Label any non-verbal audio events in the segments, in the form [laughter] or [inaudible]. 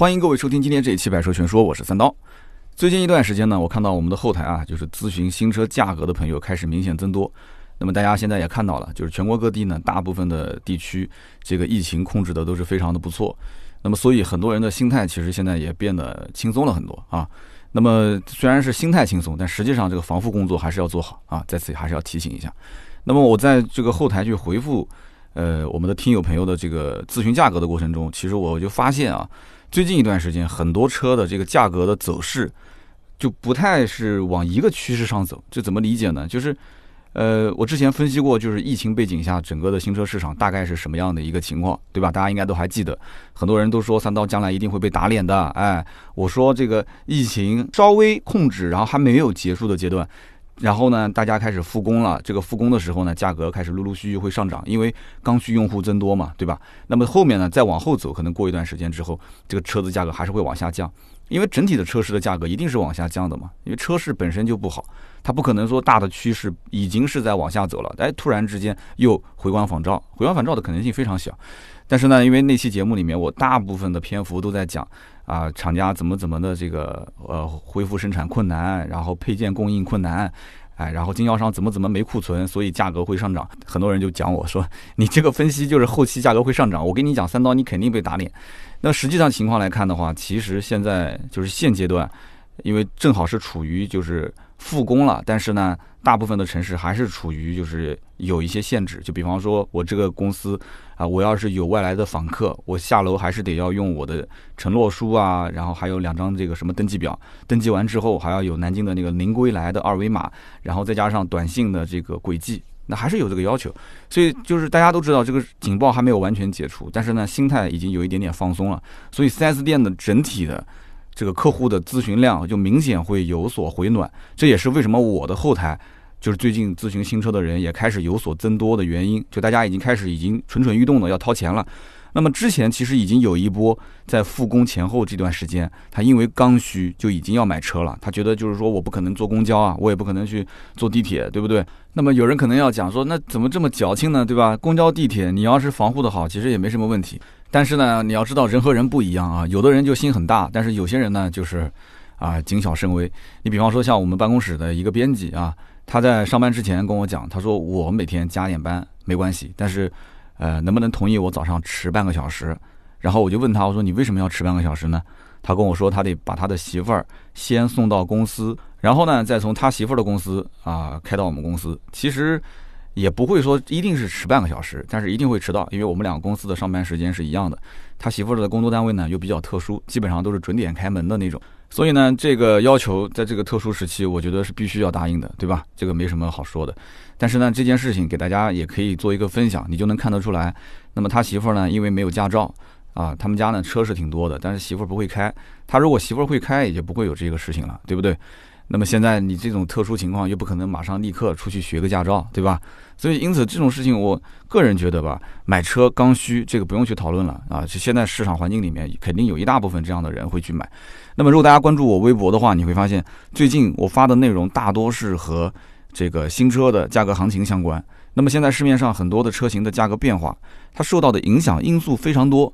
欢迎各位收听今天这一期《百车全说》，我是三刀。最近一段时间呢，我看到我们的后台啊，就是咨询新车价格的朋友开始明显增多。那么大家现在也看到了，就是全国各地呢，大部分的地区这个疫情控制的都是非常的不错。那么所以很多人的心态其实现在也变得轻松了很多啊。那么虽然是心态轻松，但实际上这个防护工作还是要做好啊。在此还是要提醒一下。那么我在这个后台去回复呃我们的听友朋友的这个咨询价格的过程中，其实我就发现啊。最近一段时间，很多车的这个价格的走势就不太是往一个趋势上走。这怎么理解呢？就是，呃，我之前分析过，就是疫情背景下整个的新车市场大概是什么样的一个情况，对吧？大家应该都还记得，很多人都说三刀将来一定会被打脸的。哎，我说这个疫情稍微控制，然后还没有结束的阶段。然后呢，大家开始复工了。这个复工的时候呢，价格开始陆陆续续会上涨，因为刚需用户增多嘛，对吧？那么后面呢，再往后走，可能过一段时间之后，这个车子价格还是会往下降，因为整体的车市的价格一定是往下降的嘛，因为车市本身就不好，它不可能说大的趋势已经是在往下走了，哎，突然之间又回光返照，回光返照的可能性非常小。但是呢，因为那期节目里面我大部分的篇幅都在讲。啊，厂家怎么怎么的这个呃恢复生产困难，然后配件供应困难，[laughs] 哎，然后经销商怎么怎么没库存，所以价格会上涨。很多人就讲我说，你这个分析就是后期价格会上涨。我跟你讲三刀，你肯定被打脸。那实际上情况来看的话，其实现在就是现阶段，因为正好是处于就是复工了，但是呢。大部分的城市还是处于就是有一些限制，就比方说，我这个公司啊，我要是有外来的访客，我下楼还是得要用我的承诺书啊，然后还有两张这个什么登记表，登记完之后还要有南京的那个临归来的二维码，然后再加上短信的这个轨迹，那还是有这个要求。所以就是大家都知道这个警报还没有完全解除，但是呢，心态已经有一点点放松了，所以 4S 店的整体的。这个客户的咨询量就明显会有所回暖，这也是为什么我的后台就是最近咨询新车的人也开始有所增多的原因。就大家已经开始已经蠢蠢欲动的要掏钱了。那么之前其实已经有一波在复工前后这段时间，他因为刚需就已经要买车了。他觉得就是说我不可能坐公交啊，我也不可能去坐地铁，对不对？那么有人可能要讲说，那怎么这么矫情呢？对吧？公交地铁你要是防护的好，其实也没什么问题。但是呢，你要知道人和人不一样啊，有的人就心很大，但是有些人呢就是，啊谨小慎微。你比方说像我们办公室的一个编辑啊，他在上班之前跟我讲，他说我每天加点班没关系，但是，呃，能不能同意我早上迟半个小时？然后我就问他，我说你为什么要迟半个小时呢？他跟我说他得把他的媳妇儿先送到公司，然后呢再从他媳妇儿的公司啊开到我们公司。其实。也不会说一定是迟半个小时，但是一定会迟到，因为我们两个公司的上班时间是一样的。他媳妇儿的工作单位呢又比较特殊，基本上都是准点开门的那种，所以呢这个要求在这个特殊时期，我觉得是必须要答应的，对吧？这个没什么好说的。但是呢这件事情给大家也可以做一个分享，你就能看得出来。那么他媳妇儿呢因为没有驾照啊，他们家呢车是挺多的，但是媳妇儿不会开。他如果媳妇儿会开，也就不会有这个事情了，对不对？那么现在你这种特殊情况又不可能马上立刻出去学个驾照，对吧？所以因此这种事情，我个人觉得吧，买车刚需这个不用去讨论了啊。就现在市场环境里面，肯定有一大部分这样的人会去买。那么如果大家关注我微博的话，你会发现最近我发的内容大多是和这个新车的价格行情相关。那么现在市面上很多的车型的价格变化，它受到的影响因素非常多。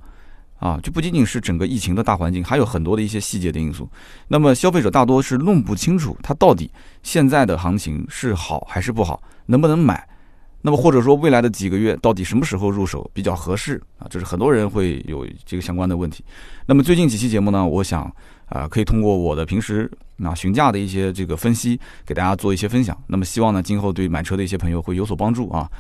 啊，就不仅仅是整个疫情的大环境，还有很多的一些细节的因素。那么消费者大多是弄不清楚，它到底现在的行情是好还是不好，能不能买？那么或者说未来的几个月到底什么时候入手比较合适啊？这是很多人会有这个相关的问题。那么最近几期节目呢，我想啊，可以通过我的平时啊询价的一些这个分析，给大家做一些分享。那么希望呢，今后对买车的一些朋友会有所帮助啊。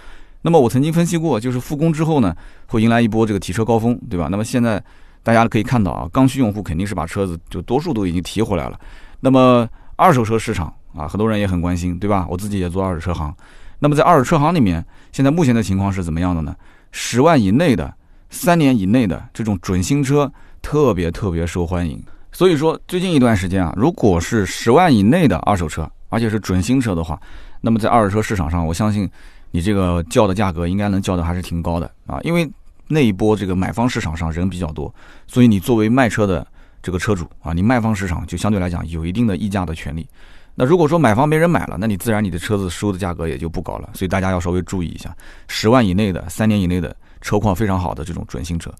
那么我曾经分析过，就是复工之后呢，会迎来一波这个提车高峰，对吧？那么现在大家可以看到啊，刚需用户肯定是把车子就多数都已经提回来了。那么二手车市场啊，很多人也很关心，对吧？我自己也做二手车行。那么在二手车行里面，现在目前的情况是怎么样的呢？十万以内的、三年以内的这种准新车特别特别受欢迎。所以说最近一段时间啊，如果是十万以内的二手车，而且是准新车的话，那么在二手车市场上，我相信。你这个叫的价格应该能叫的还是挺高的啊，因为那一波这个买方市场上人比较多，所以你作为卖车的这个车主啊，你卖方市场就相对来讲有一定的议价的权利。那如果说买方没人买了，那你自然你的车子收的价格也就不高了。所以大家要稍微注意一下，十万以内的、三年以内的车况非常好的这种准新车。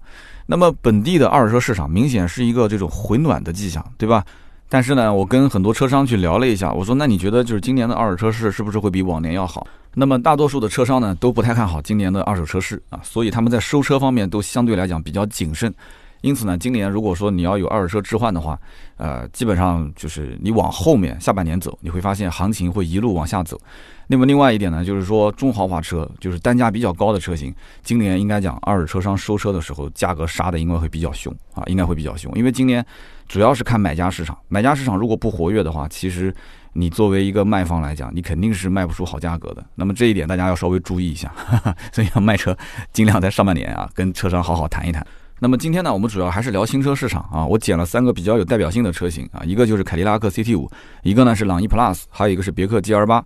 那么本地的二手车市场明显是一个这种回暖的迹象，对吧？但是呢，我跟很多车商去聊了一下，我说那你觉得就是今年的二手车市是不是会比往年要好？那么大多数的车商呢都不太看好今年的二手车市啊，所以他们在收车方面都相对来讲比较谨慎。因此呢，今年如果说你要有二手车置换的话，呃，基本上就是你往后面下半年走，你会发现行情会一路往下走。那么另外一点呢，就是说中豪华车，就是单价比较高的车型，今年应该讲二手车商收车的时候，价格杀的应该会比较凶啊，应该会比较凶，因为今年主要是看买家市场，买家市场如果不活跃的话，其实你作为一个卖方来讲，你肯定是卖不出好价格的。那么这一点大家要稍微注意一下，[laughs] 所以要卖车尽量在上半年啊，跟车商好好谈一谈。那么今天呢，我们主要还是聊新车市场啊。我捡了三个比较有代表性的车型啊，一个就是凯迪拉克 CT 五，一个呢是朗逸 Plus，还有一个是别克 GL 八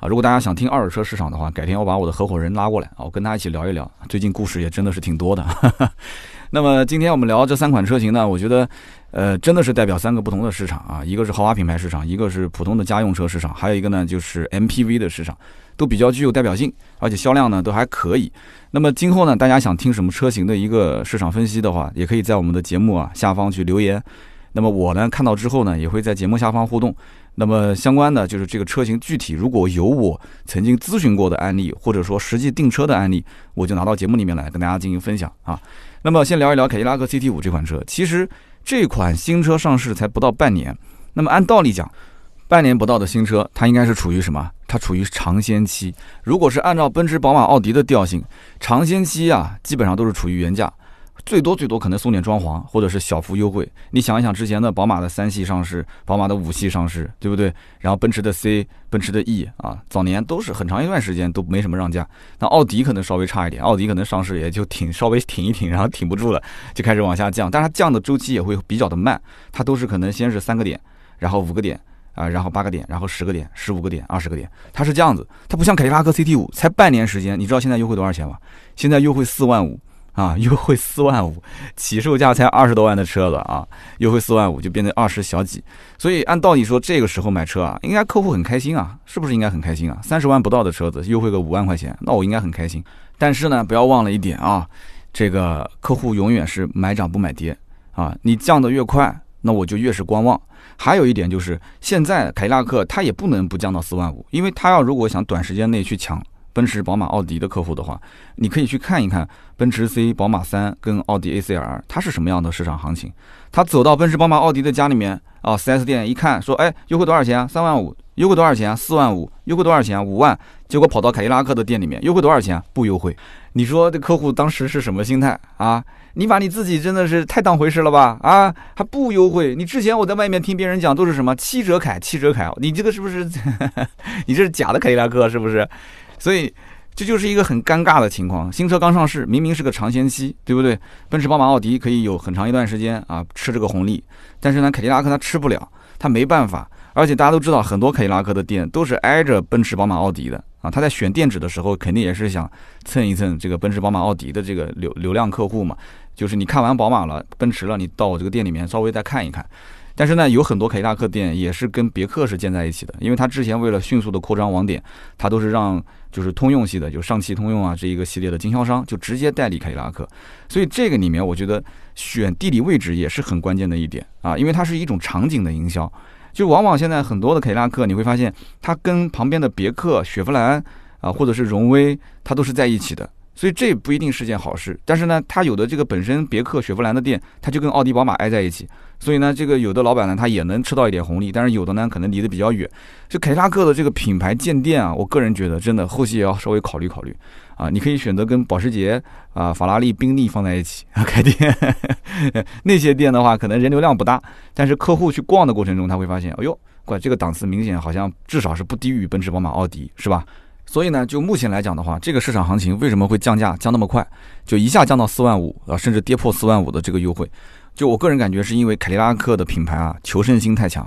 啊。如果大家想听二手车市场的话，改天我把我的合伙人拉过来啊，我跟他一起聊一聊。最近故事也真的是挺多的。[laughs] 那么今天我们聊这三款车型呢，我觉得呃真的是代表三个不同的市场啊，一个是豪华品牌市场，一个是普通的家用车市场，还有一个呢就是 MPV 的市场。都比较具有代表性，而且销量呢都还可以。那么今后呢，大家想听什么车型的一个市场分析的话，也可以在我们的节目啊下方去留言。那么我呢看到之后呢，也会在节目下方互动。那么相关的就是这个车型具体如果有我曾经咨询过的案例，或者说实际订车的案例，我就拿到节目里面来跟大家进行分享啊。那么先聊一聊凯迪拉克 CT 五这款车。其实这款新车上市才不到半年，那么按道理讲。半年不到的新车，它应该是处于什么？它处于尝鲜期。如果是按照奔驰、宝马、奥迪的调性，尝鲜期啊，基本上都是处于原价，最多最多可能送点装潢或者是小幅优惠。你想一想，之前的宝马的三系上市，宝马的五系上市，对不对？然后奔驰的 C、奔驰的 E 啊，早年都是很长一段时间都没什么让价。那奥迪可能稍微差一点，奥迪可能上市也就挺稍微挺一挺，然后挺不住了，就开始往下降。但是它降的周期也会比较的慢，它都是可能先是三个点，然后五个点。啊，然后八个点，然后十个点，十五个点，二十个点，它是这样子，它不像凯迪拉克 CT 五，才半年时间，你知道现在优惠多少钱吗？现在优惠四万五啊，[laughs] 优惠四万五，起售价才二十多万的车子啊，优惠四万五就变成二十小几，所以按道理说这个时候买车啊，应该客户很开心啊，是不是应该很开心啊？三十万不到的车子优惠个五万块钱，那我应该很开心。但是呢，不要忘了一点啊，这个客户永远是买涨不买跌啊，你降的越快，那我就越是观望。还有一点就是，现在凯迪拉克它也不能不降到四万五，因为它要如果想短时间内去抢奔驰、宝马、奥迪的客户的话，你可以去看一看奔驰 C、宝马三跟奥迪 A C R，它是什么样的市场行情。他走到奔驰、宝马、奥迪的家里面啊，4S 店一看，说，哎，优惠多少钱啊？三万五。优惠多少钱啊？四万五。优惠多少钱啊？五万。结果跑到凯迪拉克的店里面，优惠多少钱？不优惠。你说这客户当时是什么心态啊？你把你自己真的是太当回事了吧？啊，还不优惠？你之前我在外面听别人讲都是什么七折凯，七折凯，你这个是不是？[laughs] 你这是假的凯迪拉克是不是？所以这就是一个很尴尬的情况。新车刚上市，明明是个尝鲜期，对不对？奔驰、宝马、奥迪可以有很长一段时间啊吃这个红利，但是呢，凯迪拉克它吃不了，它没办法。而且大家都知道，很多凯迪拉克的店都是挨着奔驰、宝马、奥迪的啊。他在选店址的时候，肯定也是想蹭一蹭这个奔驰、宝马、奥迪的这个流流量客户嘛。就是你看完宝马了、奔驰了，你到我这个店里面稍微再看一看。但是呢，有很多凯迪拉克店也是跟别克是建在一起的，因为他之前为了迅速的扩张网点，他都是让就是通用系的，就上汽通用啊这一个系列的经销商就直接代理凯迪拉克。所以这个里面，我觉得选地理位置也是很关键的一点啊，因为它是一种场景的营销。就往往现在很多的凯迪拉克，你会发现它跟旁边的别克、雪佛兰啊，或者是荣威，它都是在一起的，所以这不一定是件好事。但是呢，它有的这个本身别克、雪佛兰的店，它就跟奥迪、宝马挨在一起，所以呢，这个有的老板呢，他也能吃到一点红利，但是有的呢，可能离得比较远。就凯迪拉克的这个品牌建店啊，我个人觉得真的后期也要稍微考虑考虑。啊，你可以选择跟保时捷、啊法拉利、宾利放在一起啊 [laughs] 开店，那些店的话可能人流量不大，但是客户去逛的过程中，他会发现，哎呦，怪这个档次明显好像至少是不低于奔驰、宝马、奥迪，是吧？所以呢，就目前来讲的话，这个市场行情为什么会降价降那么快，就一下降到四万五啊，甚至跌破四万五的这个优惠，就我个人感觉是因为凯迪拉克的品牌啊求胜心太强。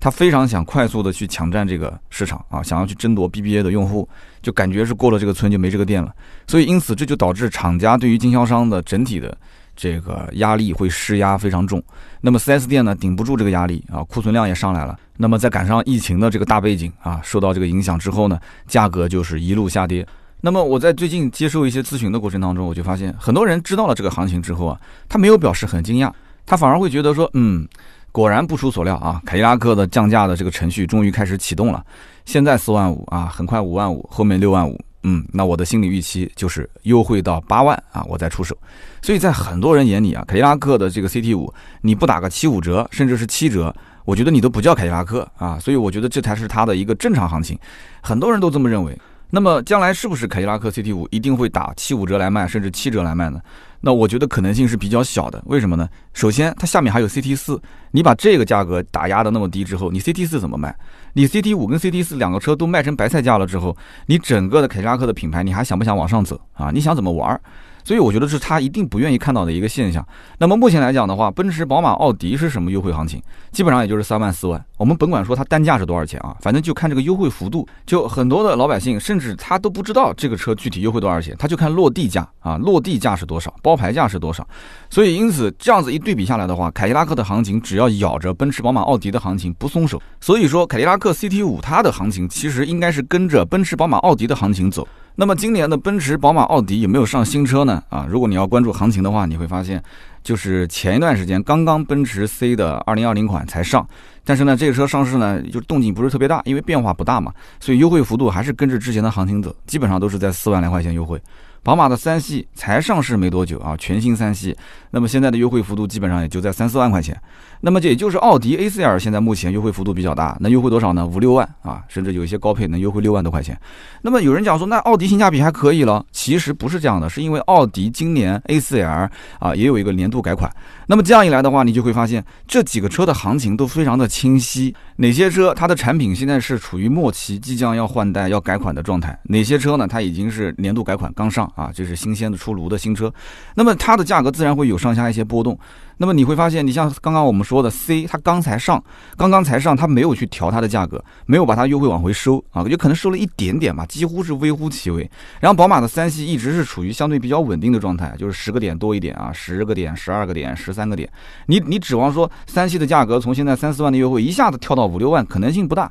他非常想快速的去抢占这个市场啊，想要去争夺 BBA 的用户，就感觉是过了这个村就没这个店了。所以因此这就导致厂家对于经销商的整体的这个压力会施压非常重。那么 4S 店呢顶不住这个压力啊，库存量也上来了。那么在赶上疫情的这个大背景啊，受到这个影响之后呢，价格就是一路下跌。那么我在最近接受一些咨询的过程当中，我就发现很多人知道了这个行情之后啊，他没有表示很惊讶，他反而会觉得说，嗯，果然不出所料啊，凯迪拉克的降价的这个程序终于开始启动了，现在四万五啊，很快五万五，后面六万五，嗯，那我的心理预期就是优惠到八万啊，我再出手。所以在很多人眼里啊，凯迪拉克的这个 CT 五，你不打个七五折，甚至是七折，我觉得你都不叫凯迪拉克啊。所以我觉得这才是它的一个正常行情，很多人都这么认为。那么将来是不是凯迪拉克 CT 五一定会打七五折来卖，甚至七折来卖呢？那我觉得可能性是比较小的。为什么呢？首先，它下面还有 CT 四，你把这个价格打压的那么低之后，你 CT 四怎么卖？你 CT 五跟 CT 四两个车都卖成白菜价了之后，你整个的凯迪拉克的品牌，你还想不想往上走啊？你想怎么玩？所以我觉得是他一定不愿意看到的一个现象。那么目前来讲的话，奔驰、宝马、奥迪是什么优惠行情？基本上也就是三万、四万。我们甭管说它单价是多少钱啊，反正就看这个优惠幅度。就很多的老百姓，甚至他都不知道这个车具体优惠多少钱，他就看落地价啊，落地价是多少，包牌价是多少。所以因此这样子一对比下来的话，凯迪拉克的行情只要咬着奔驰、宝马、奥迪的行情不松手。所以说，凯迪拉克 CT 五它的行情其实应该是跟着奔驰、宝马、奥迪的行情走。那么今年的奔驰、宝马、奥迪有没有上新车呢？啊，如果你要关注行情的话，你会发现，就是前一段时间刚刚奔驰 C 的2020款才上，但是呢，这个车上市呢，就动静不是特别大，因为变化不大嘛，所以优惠幅度还是跟着之前的行情走，基本上都是在四万来块钱优惠。宝马的三系才上市没多久啊，全新三系，那么现在的优惠幅度基本上也就在三四万块钱。那么这也就是奥迪 A4L 现在目前优惠幅度比较大，那优惠多少呢？五六万啊，甚至有一些高配能优惠六万多块钱。那么有人讲说，那奥迪性价比还可以了，其实不是这样的，是因为奥迪今年 A4L 啊也有一个年度改款。那么这样一来的话，你就会发现这几个车的行情都非常的清晰，哪些车它的产品现在是处于末期，即将要换代要改款的状态，哪些车呢它已经是年度改款刚上啊，这是新鲜的出炉的新车，那么它的价格自然会有上下一些波动。那么你会发现，你像刚刚我们说的 C，它刚才上，刚刚才上，它没有去调它的价格，没有把它优惠往回收啊，有可能收了一点点吧，几乎是微乎其微。然后宝马的三系一直是处于相对比较稳定的状态，就是十个点多一点啊，十个点、十二个点、十三个点。你你指望说三系的价格从现在三四万的优惠一下子跳到五六万，可能性不大。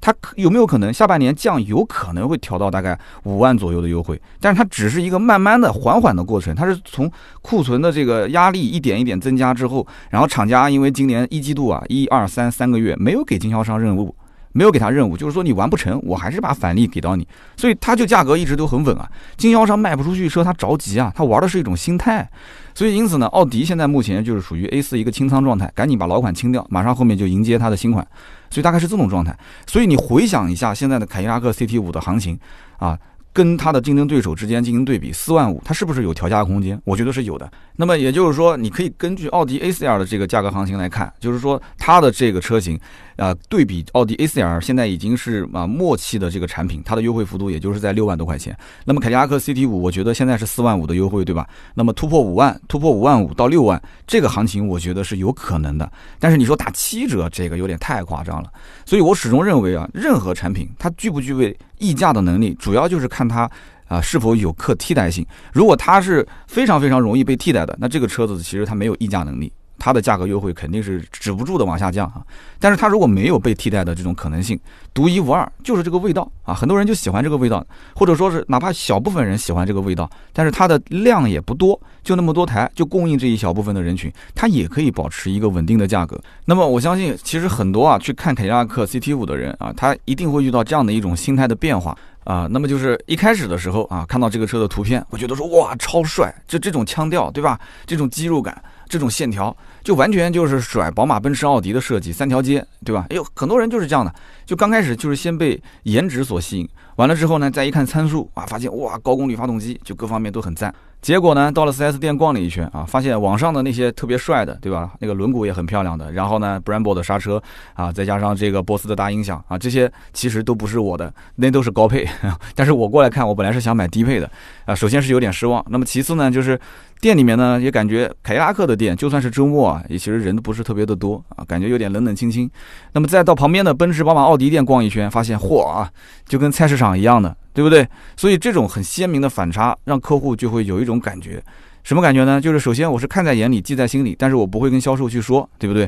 它有没有可能下半年降？有可能会调到大概五万左右的优惠，但是它只是一个慢慢的、缓缓的过程。它是从库存的这个压力一点一点增加之后，然后厂家因为今年一季度啊，一二三三个月没有给经销商任务，没有给他任务，就是说你完不成，我还是把返利给到你，所以它就价格一直都很稳啊。经销商卖不出去车，他着急啊，他玩的是一种心态。所以因此呢，奥迪现在目前就是属于 A 四一个清仓状态，赶紧把老款清掉，马上后面就迎接它的新款。所以大概是这种状态。所以你回想一下现在的凯迪拉克 CT 五的行情啊。跟它的竞争对手之间进行对比，四万五，它是不是有调价空间？我觉得是有的。那么也就是说，你可以根据奥迪 A4L 的这个价格行情来看，就是说它的这个车型，啊，对比奥迪 A4L，现在已经是啊末期的这个产品，它的优惠幅度也就是在六万多块钱。那么凯迪拉克 CT 五，我觉得现在是四万五的优惠，对吧？那么突破五万，突破五万五到六万，这个行情我觉得是有可能的。但是你说打七折，这个有点太夸张了。所以我始终认为啊，任何产品它具不具备溢价的能力，主要就是看看它啊是否有可替代性。如果它是非常非常容易被替代的，那这个车子其实它没有溢价能力。它的价格优惠肯定是止不住的往下降啊，但是它如果没有被替代的这种可能性，独一无二就是这个味道啊，很多人就喜欢这个味道，或者说是哪怕小部分人喜欢这个味道，但是它的量也不多，就那么多台，就供应这一小部分的人群，它也可以保持一个稳定的价格。那么我相信，其实很多啊去看凯迪拉克 CT 五的人啊，他一定会遇到这样的一种心态的变化啊。那么就是一开始的时候啊，看到这个车的图片，我觉得说哇超帅，就这种腔调对吧？这种肌肉感。这种线条就完全就是甩宝马、奔驰、奥迪的设计，三条街，对吧？哎呦，很多人就是这样的，就刚开始就是先被颜值所吸引，完了之后呢，再一看参数啊，发现哇，高功率发动机，就各方面都很赞。结果呢，到了 4S 店逛了一圈啊，发现网上的那些特别帅的，对吧？那个轮毂也很漂亮的，然后呢，Brembo 的刹车啊，再加上这个波斯的大音响啊，这些其实都不是我的，那都是高配。但是我过来看，我本来是想买低配的啊，首先是有点失望。那么其次呢，就是店里面呢也感觉凯迪拉克的店，就算是周末啊，也其实人都不是特别的多啊，感觉有点冷冷清清。那么再到旁边的奔驰、宝马、奥迪店逛一圈，发现嚯啊，就跟菜市场一样的。对不对？所以这种很鲜明的反差，让客户就会有一种感觉，什么感觉呢？就是首先我是看在眼里，记在心里，但是我不会跟销售去说，对不对？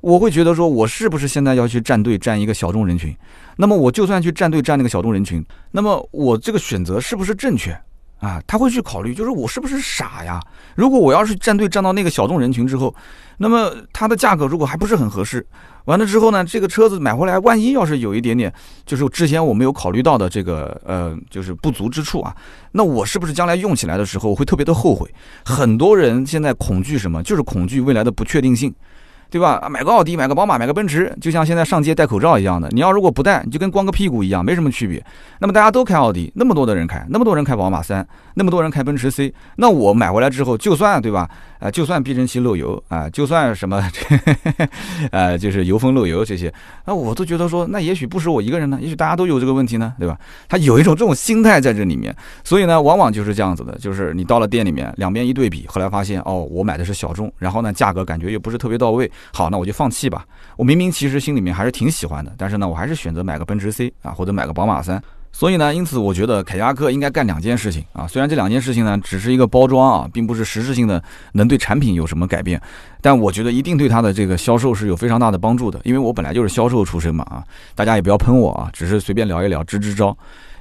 我会觉得说，我是不是现在要去站队站一个小众人群？那么我就算去站队站那个小众人群，那么我这个选择是不是正确？啊，他会去考虑，就是我是不是傻呀？如果我要是站队站到那个小众人群之后，那么它的价格如果还不是很合适，完了之后呢，这个车子买回来，万一要是有一点点，就是之前我没有考虑到的这个呃，就是不足之处啊，那我是不是将来用起来的时候会特别的后悔？很多人现在恐惧什么？就是恐惧未来的不确定性。对吧？买个奥迪，买个宝马，买个奔驰，就像现在上街戴口罩一样的。你要如果不戴，你就跟光个屁股一样，没什么区别。那么大家都开奥迪，那么多的人开，那么多人开宝马三，那么多人开奔驰 C，那我买回来之后，就算对吧？啊，就算避震器漏油啊，就算什么，呃，[laughs] 就是油封漏油这些，那我都觉得说，那也许不是我一个人呢，也许大家都有这个问题呢，对吧？他有一种这种心态在这里面，所以呢，往往就是这样子的，就是你到了店里面，两边一对比，后来发现哦，我买的是小众，然后呢，价格感觉又不是特别到位，好，那我就放弃吧。我明明其实心里面还是挺喜欢的，但是呢，我还是选择买个奔驰 C 啊，或者买个宝马三。所以呢，因此我觉得凯迪拉克应该干两件事情啊。虽然这两件事情呢只是一个包装啊，并不是实质性的能对产品有什么改变，但我觉得一定对它的这个销售是有非常大的帮助的。因为我本来就是销售出身嘛啊，大家也不要喷我啊，只是随便聊一聊，支支招。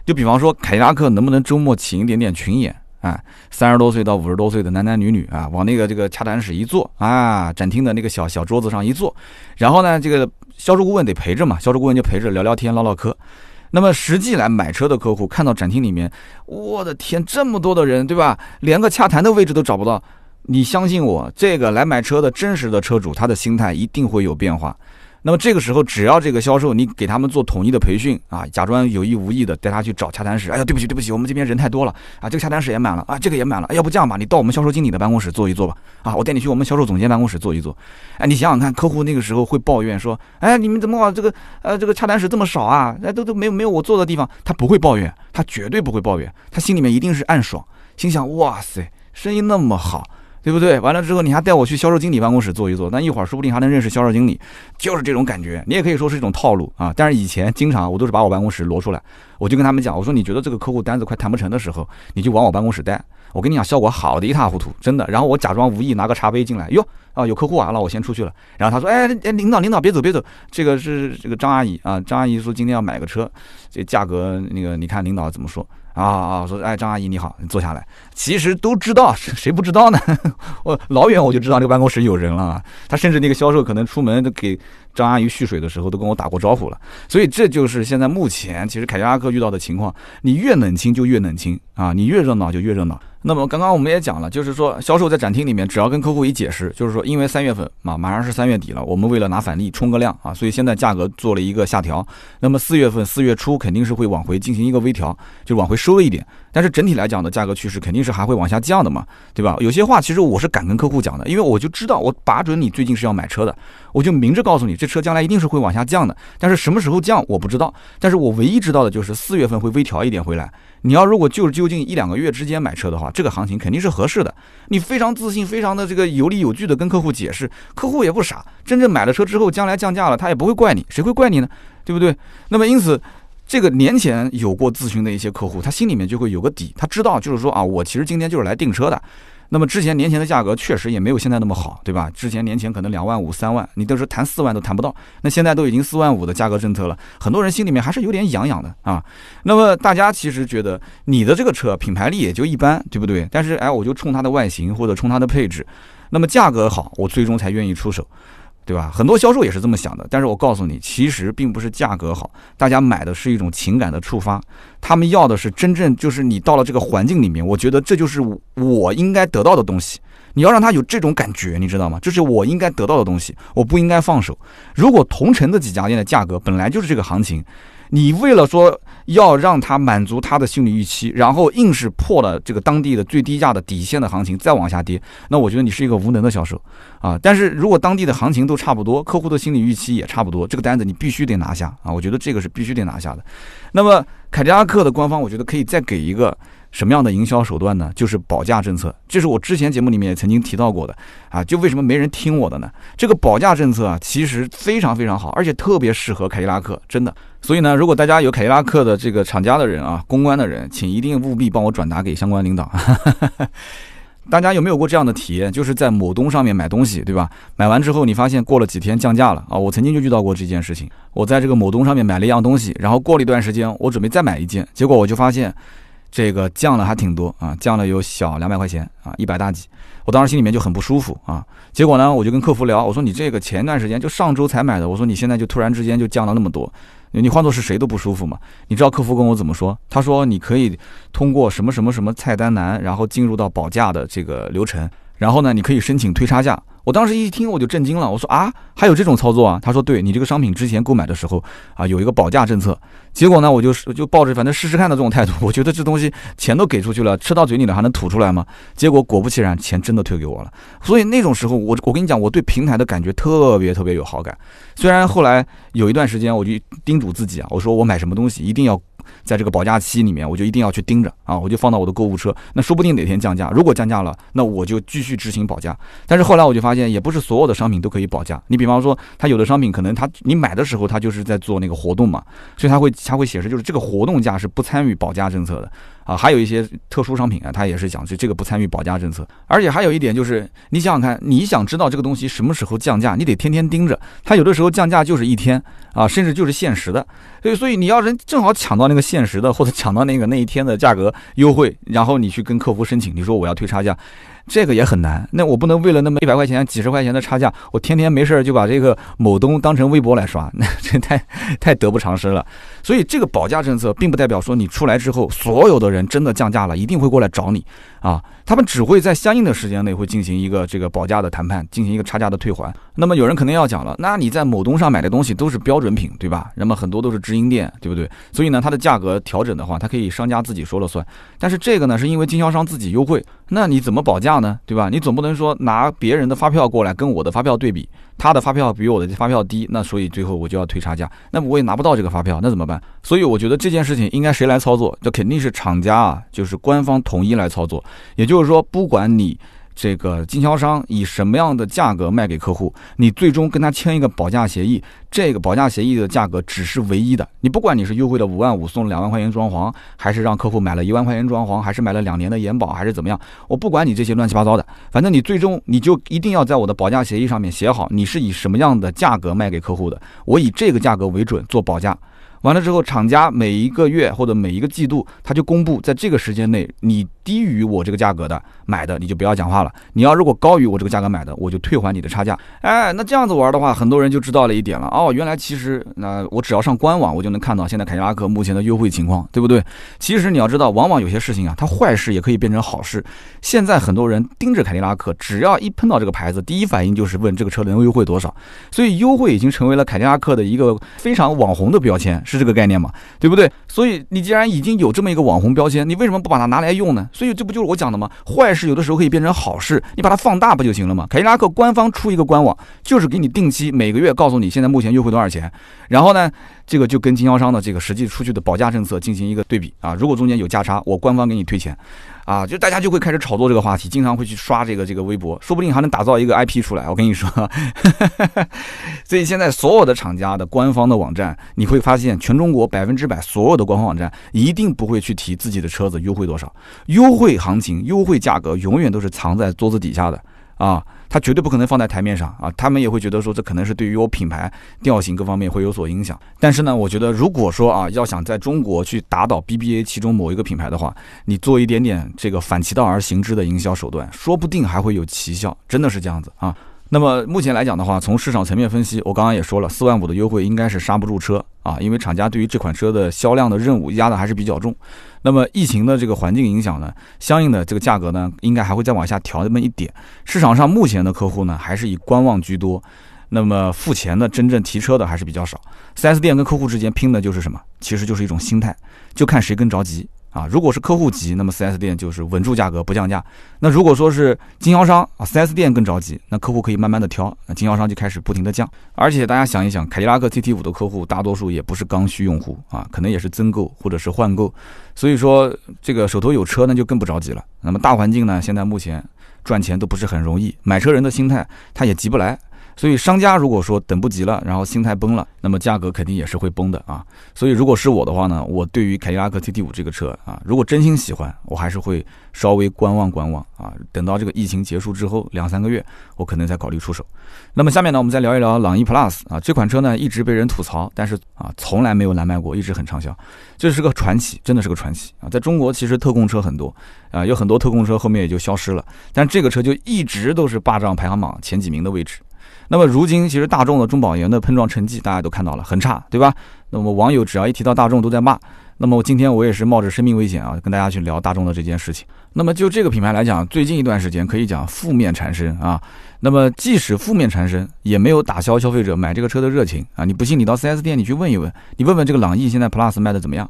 就比方说凯迪拉克能不能周末请一点点群演啊，三十多岁到五十多岁的男男女女啊，往那个这个洽谈室一坐啊，展厅的那个小小桌子上一坐，然后呢，这个销售顾问得陪着嘛，销售顾问就陪着聊聊天、唠唠嗑。那么实际来买车的客户看到展厅里面，我的天，这么多的人，对吧？连个洽谈的位置都找不到。你相信我，这个来买车的真实的车主，他的心态一定会有变化。那么这个时候，只要这个销售你给他们做统一的培训啊，假装有意无意的带他去找洽谈室。哎呀，对不起对不起，我们这边人太多了啊，这个洽谈室也满了啊，这个也满了。要不这样吧，你到我们销售经理的办公室坐一坐吧。啊，我带你去我们销售总监办公室坐一坐。哎，你想想看，客户那个时候会抱怨说，哎，你们怎么这个呃这个洽谈室这么少啊？哎，都都没有没有我坐的地方。他不会抱怨，他绝对不会抱怨，他心里面一定是暗爽，心想哇塞，生意那么好。对不对？完了之后，你还带我去销售经理办公室坐一坐，那一会儿说不定还能认识销售经理，就是这种感觉。你也可以说是一种套路啊。但是以前经常我都是把我办公室挪出来，我就跟他们讲，我说你觉得这个客户单子快谈不成的时候，你就往我办公室带。我跟你讲，效果好的一塌糊涂，真的。然后我假装无意拿个茶杯进来，哟啊，有客户啊，那我先出去了。然后他说，哎哎，领导领导别走别走，这个是这个张阿姨啊，张阿姨说今天要买个车，这价格那个你看领导怎么说？啊啊！说哎，张阿姨你好，你坐下来。其实都知道，[laughs] 谁不知道呢？[laughs] 我老远我就知道那个办公室有人了。他甚至那个销售可能出门都给张阿姨蓄水的时候都跟我打过招呼了。所以这就是现在目前其实凯迪拉克遇到的情况。你越冷清就越冷清啊，你越热闹就越热闹。那么刚刚我们也讲了，就是说销售在展厅里面，只要跟客户一解释，就是说因为三月份嘛，马上是三月底了，我们为了拿返利冲个量啊，所以现在价格做了一个下调。那么四月份四月初肯定是会往回进行一个微调，就往回收一点。但是整体来讲的价格趋势肯定是还会往下降的嘛，对吧？有些话其实我是敢跟客户讲的，因为我就知道我把准你最近是要买车的，我就明着告诉你，这车将来一定是会往下降的。但是什么时候降我不知道，但是我唯一知道的就是四月份会微调一点回来。你要如果就是就近一两个月之间买车的话，这个行情肯定是合适的。你非常自信，非常的这个有理有据的跟客户解释，客户也不傻，真正买了车之后，将来降价了，他也不会怪你，谁会怪你呢？对不对？那么因此，这个年前有过咨询的一些客户，他心里面就会有个底，他知道就是说啊，我其实今天就是来订车的。那么之前年前的价格确实也没有现在那么好，对吧？之前年前可能两万五、三万，你都是谈四万都谈不到。那现在都已经四万五的价格政策了，很多人心里面还是有点痒痒的啊。那么大家其实觉得你的这个车品牌力也就一般，对不对？但是哎，我就冲它的外形或者冲它的配置，那么价格好，我最终才愿意出手。对吧？很多销售也是这么想的，但是我告诉你，其实并不是价格好，大家买的是一种情感的触发，他们要的是真正就是你到了这个环境里面，我觉得这就是我应该得到的东西。你要让他有这种感觉，你知道吗？这是我应该得到的东西，我不应该放手。如果同城的几家店的价格本来就是这个行情。你为了说要让他满足他的心理预期，然后硬是破了这个当地的最低价的底线的行情，再往下跌，那我觉得你是一个无能的销售啊！但是如果当地的行情都差不多，客户的心理预期也差不多，这个单子你必须得拿下啊！我觉得这个是必须得拿下的。那么凯迪拉克的官方，我觉得可以再给一个。什么样的营销手段呢？就是保价政策，这是我之前节目里面也曾经提到过的啊。就为什么没人听我的呢？这个保价政策啊，其实非常非常好，而且特别适合凯迪拉克，真的。所以呢，如果大家有凯迪拉克的这个厂家的人啊，公关的人，请一定务必帮我转达给相关领导。[laughs] 大家有没有过这样的体验？就是在某东上面买东西，对吧？买完之后，你发现过了几天降价了啊！我曾经就遇到过这件事情。我在这个某东上面买了一样东西，然后过了一段时间，我准备再买一件，结果我就发现这个降了还挺多啊，降了有小两百块钱啊，一百大几。我当时心里面就很不舒服啊。结果呢，我就跟客服聊，我说你这个前段时间就上周才买的，我说你现在就突然之间就降了那么多。你换做是谁都不舒服嘛？你知道客服跟我怎么说？他说你可以通过什么什么什么菜单栏，然后进入到保价的这个流程，然后呢，你可以申请退差价。我当时一听我就震惊了，我说啊，还有这种操作啊？他说对你这个商品之前购买的时候啊，有一个保价政策。结果呢，我就是就抱着反正试试看的这种态度，我觉得这东西钱都给出去了，吃到嘴里了还能吐出来吗？结果果不其然，钱真的退给我了。所以那种时候，我我跟你讲，我对平台的感觉特别特别有好感。虽然后来有一段时间，我就叮嘱自己啊，我说我买什么东西一定要。在这个保价期里面，我就一定要去盯着啊，我就放到我的购物车。那说不定哪天降价，如果降价了，那我就继续执行保价。但是后来我就发现，也不是所有的商品都可以保价。你比方说，它有的商品可能它你买的时候，它就是在做那个活动嘛，所以它会它会显示就是这个活动价是不参与保价政策的。啊，还有一些特殊商品啊，他也是讲，就这个不参与保价政策。而且还有一点就是，你想想看，你想知道这个东西什么时候降价，你得天天盯着。他有的时候降价就是一天啊，甚至就是限时的。所以，所以你要人正好抢到那个限时的，或者抢到那个那一天的价格优惠，然后你去跟客服申请，你说我要退差价。这个也很难，那我不能为了那么一百块钱、几十块钱的差价，我天天没事儿就把这个某东当成微博来刷，那这太太得不偿失了。所以这个保价政策并不代表说你出来之后，所有的人真的降价了，一定会过来找你啊。他们只会在相应的时间内会进行一个这个保价的谈判，进行一个差价的退还。那么有人肯定要讲了，那你在某东上买的东西都是标准品，对吧？那么很多都是直营店，对不对？所以呢，它的价格调整的话，它可以商家自己说了算。但是这个呢，是因为经销商自己优惠，那你怎么保价呢？对吧？你总不能说拿别人的发票过来跟我的发票对比。他的发票比我的发票低，那所以最后我就要退差价，那么我也拿不到这个发票，那怎么办？所以我觉得这件事情应该谁来操作？这肯定是厂家啊，就是官方统一来操作。也就是说，不管你。这个经销商以什么样的价格卖给客户，你最终跟他签一个保价协议，这个保价协议的价格只是唯一的。你不管你是优惠的五万五送两万块钱装潢，还是让客户买了一万块钱装潢，还是买了两年的延保，还是怎么样，我不管你这些乱七八糟的，反正你最终你就一定要在我的保价协议上面写好，你是以什么样的价格卖给客户的，我以这个价格为准做保价。完了之后，厂家每一个月或者每一个季度，他就公布在这个时间内，你低于我这个价格的买的，你就不要讲话了。你要如果高于我这个价格买的，我就退还你的差价。哎，那这样子玩的话，很多人就知道了一点了。哦，原来其实那我只要上官网，我就能看到现在凯迪拉克目前的优惠情况，对不对？其实你要知道，往往有些事情啊，它坏事也可以变成好事。现在很多人盯着凯迪拉克，只要一碰到这个牌子，第一反应就是问这个车能优惠多少。所以优惠已经成为了凯迪拉克的一个非常网红的标签。是这个概念吗，对不对？所以你既然已经有这么一个网红标签，你为什么不把它拿来用呢？所以这不就是我讲的吗？坏事有的时候可以变成好事，你把它放大不就行了吗？凯迪拉克官方出一个官网，就是给你定期每个月告诉你现在目前优惠多少钱，然后呢，这个就跟经销商的这个实际出去的保价政策进行一个对比啊。如果中间有价差，我官方给你退钱。啊，就大家就会开始炒作这个话题，经常会去刷这个这个微博，说不定还能打造一个 IP 出来。我跟你说，[laughs] 所以现在所有的厂家的官方的网站，你会发现全中国百分之百所有的官方网站一定不会去提自己的车子优惠多少，优惠行情、优惠价格永远都是藏在桌子底下的啊。他绝对不可能放在台面上啊！他们也会觉得说，这可能是对于我品牌调性各方面会有所影响。但是呢，我觉得如果说啊，要想在中国去打倒 BBA 其中某一个品牌的话，你做一点点这个反其道而行之的营销手段，说不定还会有奇效。真的是这样子啊！那么目前来讲的话，从市场层面分析，我刚刚也说了，四万五的优惠应该是刹不住车啊，因为厂家对于这款车的销量的任务压的还是比较重。那么疫情的这个环境影响呢，相应的这个价格呢，应该还会再往下调那么一点。市场上目前的客户呢，还是以观望居多，那么付钱的真正提车的还是比较少。4S 店跟客户之间拼的就是什么？其实就是一种心态，就看谁更着急。啊，如果是客户急，那么 4S 店就是稳住价格不降价。那如果说是经销商啊，4S 店更着急，那客户可以慢慢的挑，那经销商就开始不停的降。而且大家想一想，凯迪拉克 CT 五的客户大多数也不是刚需用户啊，可能也是增购或者是换购，所以说这个手头有车那就更不着急了。那么大环境呢，现在目前赚钱都不是很容易，买车人的心态他也急不来。所以商家如果说等不及了，然后心态崩了，那么价格肯定也是会崩的啊。所以如果是我的话呢，我对于凯迪拉克 CT 五这个车啊，如果真心喜欢，我还是会稍微观望观望啊。等到这个疫情结束之后两三个月，我可能再考虑出手。那么下面呢，我们再聊一聊朗逸 Plus 啊，这款车呢一直被人吐槽，但是啊从来没有难卖过，一直很畅销，这是个传奇，真的是个传奇啊。在中国其实特供车很多啊，有很多特供车后面也就消失了，但这个车就一直都是霸占排行榜前几名的位置。那么如今，其实大众的中保研的碰撞成绩大家都看到了，很差，对吧？那么网友只要一提到大众，都在骂。那么我今天我也是冒着生命危险啊，跟大家去聊大众的这件事情。那么就这个品牌来讲，最近一段时间可以讲负面缠身啊。那么即使负面缠身，也没有打消消费者买这个车的热情啊。你不信，你到 4S 店你去问一问，你问问这个朗逸现在 Plus 卖的怎么样？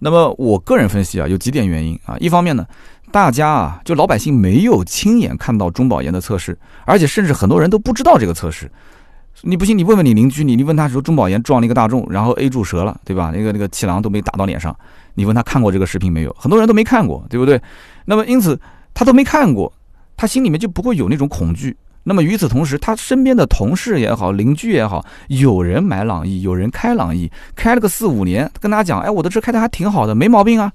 那么我个人分析啊，有几点原因啊。一方面呢。大家啊，就老百姓没有亲眼看到中保研的测试，而且甚至很多人都不知道这个测试。你不信，你问问你邻居，你你问他说中保研撞了一个大众，然后 A 柱折了，对吧？那个那个气囊都没打到脸上，你问他看过这个视频没有？很多人都没看过，对不对？那么因此他都没看过，他心里面就不会有那种恐惧。那么与此同时，他身边的同事也好，邻居也好，有人买朗逸，有人开朗逸，开了个四五年，跟他讲，哎，我的车开的还挺好的，没毛病啊。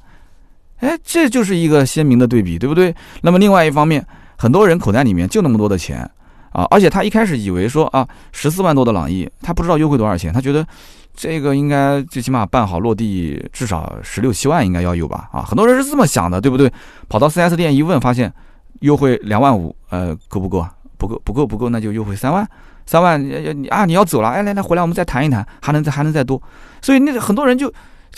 哎，这就是一个鲜明的对比，对不对？那么另外一方面，很多人口袋里面就那么多的钱啊，而且他一开始以为说啊，十四万多的朗逸，他不知道优惠多少钱，他觉得这个应该最起码办好落地至少十六七万应该要有吧？啊，很多人是这么想的，对不对？跑到 4S 店一问，发现优惠两万五，呃，够不够？不够，不够，不够，那就优惠三万，三万你啊，你要走了，哎，来来，回来我们再谈一谈，还能再还能再多，所以那很多人就。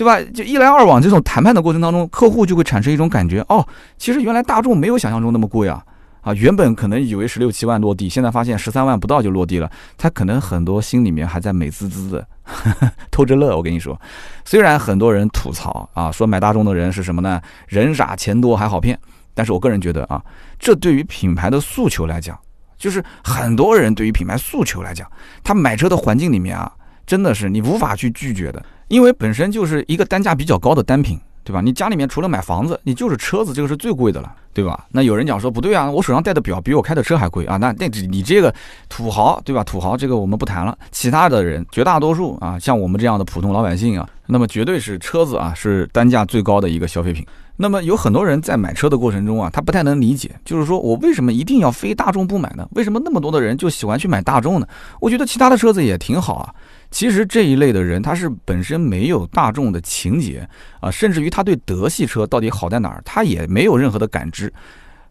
对吧？就一来二往这种谈判的过程当中，客户就会产生一种感觉，哦，其实原来大众没有想象中那么贵啊！啊，原本可能以为十六七万落地，现在发现十三万不到就落地了，他可能很多心里面还在美滋滋的 [laughs] 偷着乐。我跟你说，虽然很多人吐槽啊，说买大众的人是什么呢？人傻钱多还好骗，但是我个人觉得啊，这对于品牌的诉求来讲，就是很多人对于品牌诉求来讲，他买车的环境里面啊，真的是你无法去拒绝的。因为本身就是一个单价比较高的单品，对吧？你家里面除了买房子，你就是车子，这个是最贵的了，对吧？那有人讲说不对啊，我手上戴的表比我开的车还贵啊，那那你这个土豪，对吧？土豪这个我们不谈了，其他的人绝大多数啊，像我们这样的普通老百姓啊，那么绝对是车子啊是单价最高的一个消费品。那么有很多人在买车的过程中啊，他不太能理解，就是说我为什么一定要非大众不买呢？为什么那么多的人就喜欢去买大众呢？我觉得其他的车子也挺好啊。其实这一类的人，他是本身没有大众的情节啊，甚至于他对德系车到底好在哪儿，他也没有任何的感知。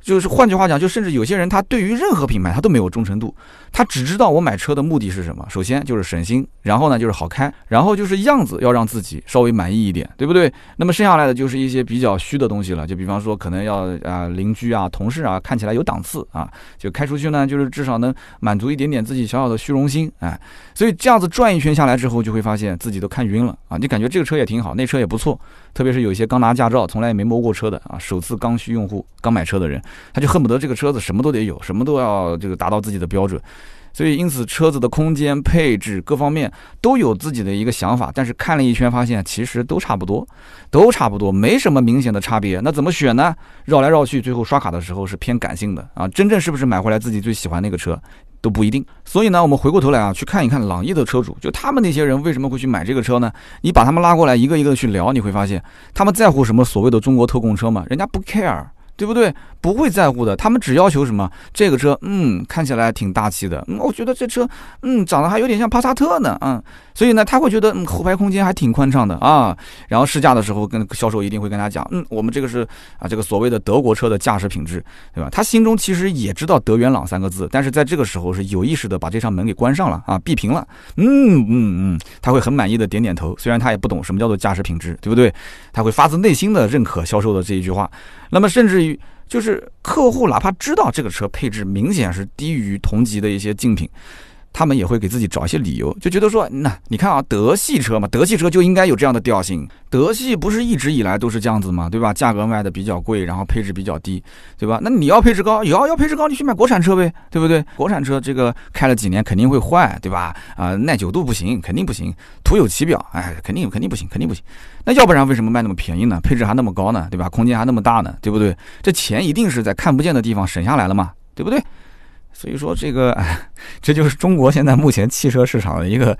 就是换句话讲，就甚至有些人他对于任何品牌他都没有忠诚度，他只知道我买车的目的是什么。首先就是省心，然后呢就是好开，然后就是样子要让自己稍微满意一点，对不对？那么剩下来的就是一些比较虚的东西了，就比方说可能要啊邻居啊同事啊看起来有档次啊，就开出去呢就是至少能满足一点点自己小小的虚荣心，哎，所以这样子转一圈下来之后，就会发现自己都看晕了啊，你感觉这个车也挺好，那车也不错。特别是有一些刚拿驾照、从来也没摸过车的啊，首次刚需用户、刚买车的人，他就恨不得这个车子什么都得有，什么都要这个达到自己的标准。所以，因此车子的空间配置各方面都有自己的一个想法，但是看了一圈发现其实都差不多，都差不多，没什么明显的差别。那怎么选呢？绕来绕去，最后刷卡的时候是偏感性的啊，真正是不是买回来自己最喜欢那个车？都不一定，所以呢，我们回过头来啊，去看一看朗逸的车主，就他们那些人为什么会去买这个车呢？你把他们拉过来一个一个去聊，你会发现，他们在乎什么所谓的中国特供车吗？人家不 care。对不对？不会在乎的，他们只要求什么？这个车，嗯，看起来挺大气的。嗯，我觉得这车，嗯，长得还有点像帕萨特呢。嗯，所以呢，他会觉得，嗯，后排空间还挺宽敞的啊。然后试驾的时候，跟销售一定会跟他讲，嗯，我们这个是啊，这个所谓的德国车的驾驶品质，对吧？他心中其实也知道德元朗三个字，但是在这个时候是有意识的把这扇门给关上了啊，闭屏了。嗯嗯嗯，他会很满意的点点头，虽然他也不懂什么叫做驾驶品质，对不对？他会发自内心的认可销售的这一句话。那么甚至于。就是客户哪怕知道这个车配置明显是低于同级的一些竞品。他们也会给自己找一些理由，就觉得说，那你看啊，德系车嘛，德系车就应该有这样的调性。德系不是一直以来都是这样子吗？对吧？价格卖的比较贵，然后配置比较低，对吧？那你要配置高，要要配置高，你去买国产车呗，对不对？国产车这个开了几年肯定会坏，对吧？啊，耐久度不行，肯定不行。徒有其表，哎，肯定肯定不行，肯定不行。那要不然为什么卖那么便宜呢？配置还那么高呢？对吧？空间还那么大呢？对不对？这钱一定是在看不见的地方省下来了嘛？对不对？所以说这个，这就是中国现在目前汽车市场的一个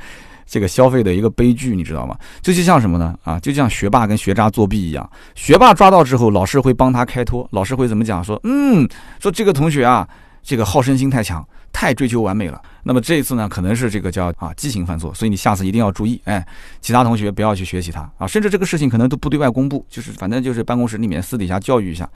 这个消费的一个悲剧，你知道吗？这就像什么呢？啊，就像学霸跟学渣作弊一样，学霸抓到之后，老师会帮他开脱，老师会怎么讲？说，嗯，说这个同学啊，这个好胜心太强。太追求完美了，那么这一次呢，可能是这个叫啊激情犯错，所以你下次一定要注意，哎，其他同学不要去学习他啊，甚至这个事情可能都不对外公布，就是反正就是办公室里面私底下教育一下。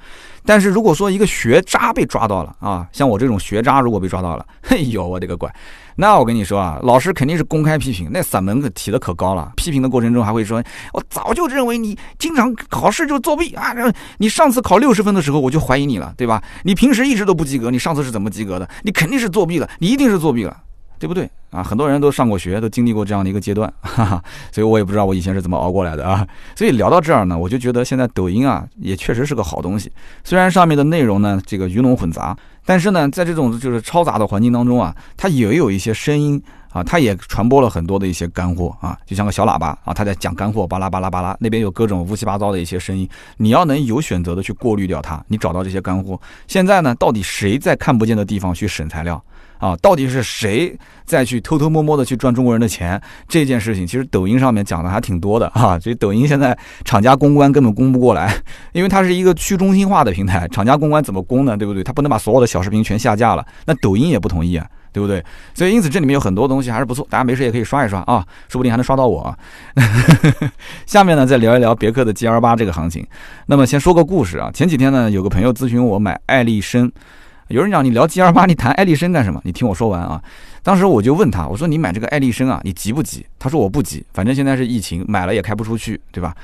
但是如果说一个学渣被抓到了啊，像我这种学渣如果被抓到了，嘿呦我的个乖！那我跟你说啊，老师肯定是公开批评，那嗓门可提的可高了。批评的过程中还会说，我早就认为你经常考试就作弊啊！你上次考六十分的时候我就怀疑你了，对吧？你平时一直都不及格，你上次是怎么及格的？你肯定是作弊了，你一定是作弊了，对不对啊？很多人都上过学，都经历过这样的一个阶段，[laughs] 哈哈。所以我也不知道我以前是怎么熬过来的啊。[laughs] 所以聊到这儿呢，我就觉得现在抖音啊也确实是个好东西，虽然上面的内容呢这个鱼龙混杂。但是呢，在这种就是嘈杂的环境当中啊，它也有一些声音啊，它也传播了很多的一些干货啊，[laughs] 就像个小喇叭啊，它在讲干货，巴拉巴拉巴拉，那边有各种乌七八糟的一些声音，你要能有选择的去过滤掉它，你找到这些干货。现在呢，到底谁在看不见的地方去审材料？啊，到底是谁再去偷偷摸摸的去赚中国人的钱？这件事情其实抖音上面讲的还挺多的啊。所以抖音现在厂家公关根本攻不过来，[laughs] 因为它是一个去中心化的平台，厂家公关怎么攻呢？对不对？它不能把所有的小视频全下架了，那抖音也不同意啊，对不对？所以因此这里面有很多东西还是不错，大家没事也可以刷一刷啊，说不定还能刷到我。[laughs] 下面呢再聊一聊别克的 G L 八这个行情。那么先说个故事啊，前几天呢有个朋友咨询我买爱丽绅。有人讲你聊 G 二八，你谈爱丽绅干什么？你听我说完啊。当时我就问他，我说你买这个爱丽绅啊，你急不急？他说我不急，反正现在是疫情，买了也开不出去，对吧？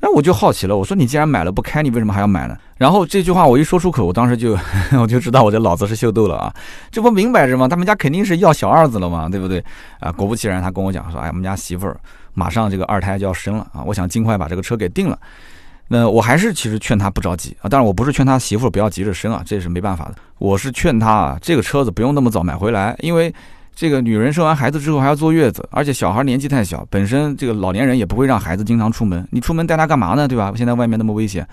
那我就好奇了，我说你既然买了不开，你为什么还要买呢？然后这句话我一说出口，我当时就 [laughs] 我就知道我这脑子是秀逗了啊，这不明摆着吗？他们家肯定是要小二子了嘛，对不对？啊，果不其然，他跟我讲说，哎，我们家媳妇儿马上这个二胎就要生了啊，我想尽快把这个车给定了。那我还是其实劝他不着急啊，但是我不是劝他媳妇不要急着生啊，这是没办法的。我是劝他啊，这个车子不用那么早买回来，因为这个女人生完孩子之后还要坐月子，而且小孩年纪太小，本身这个老年人也不会让孩子经常出门，你出门带他干嘛呢？对吧？现在外面那么危险，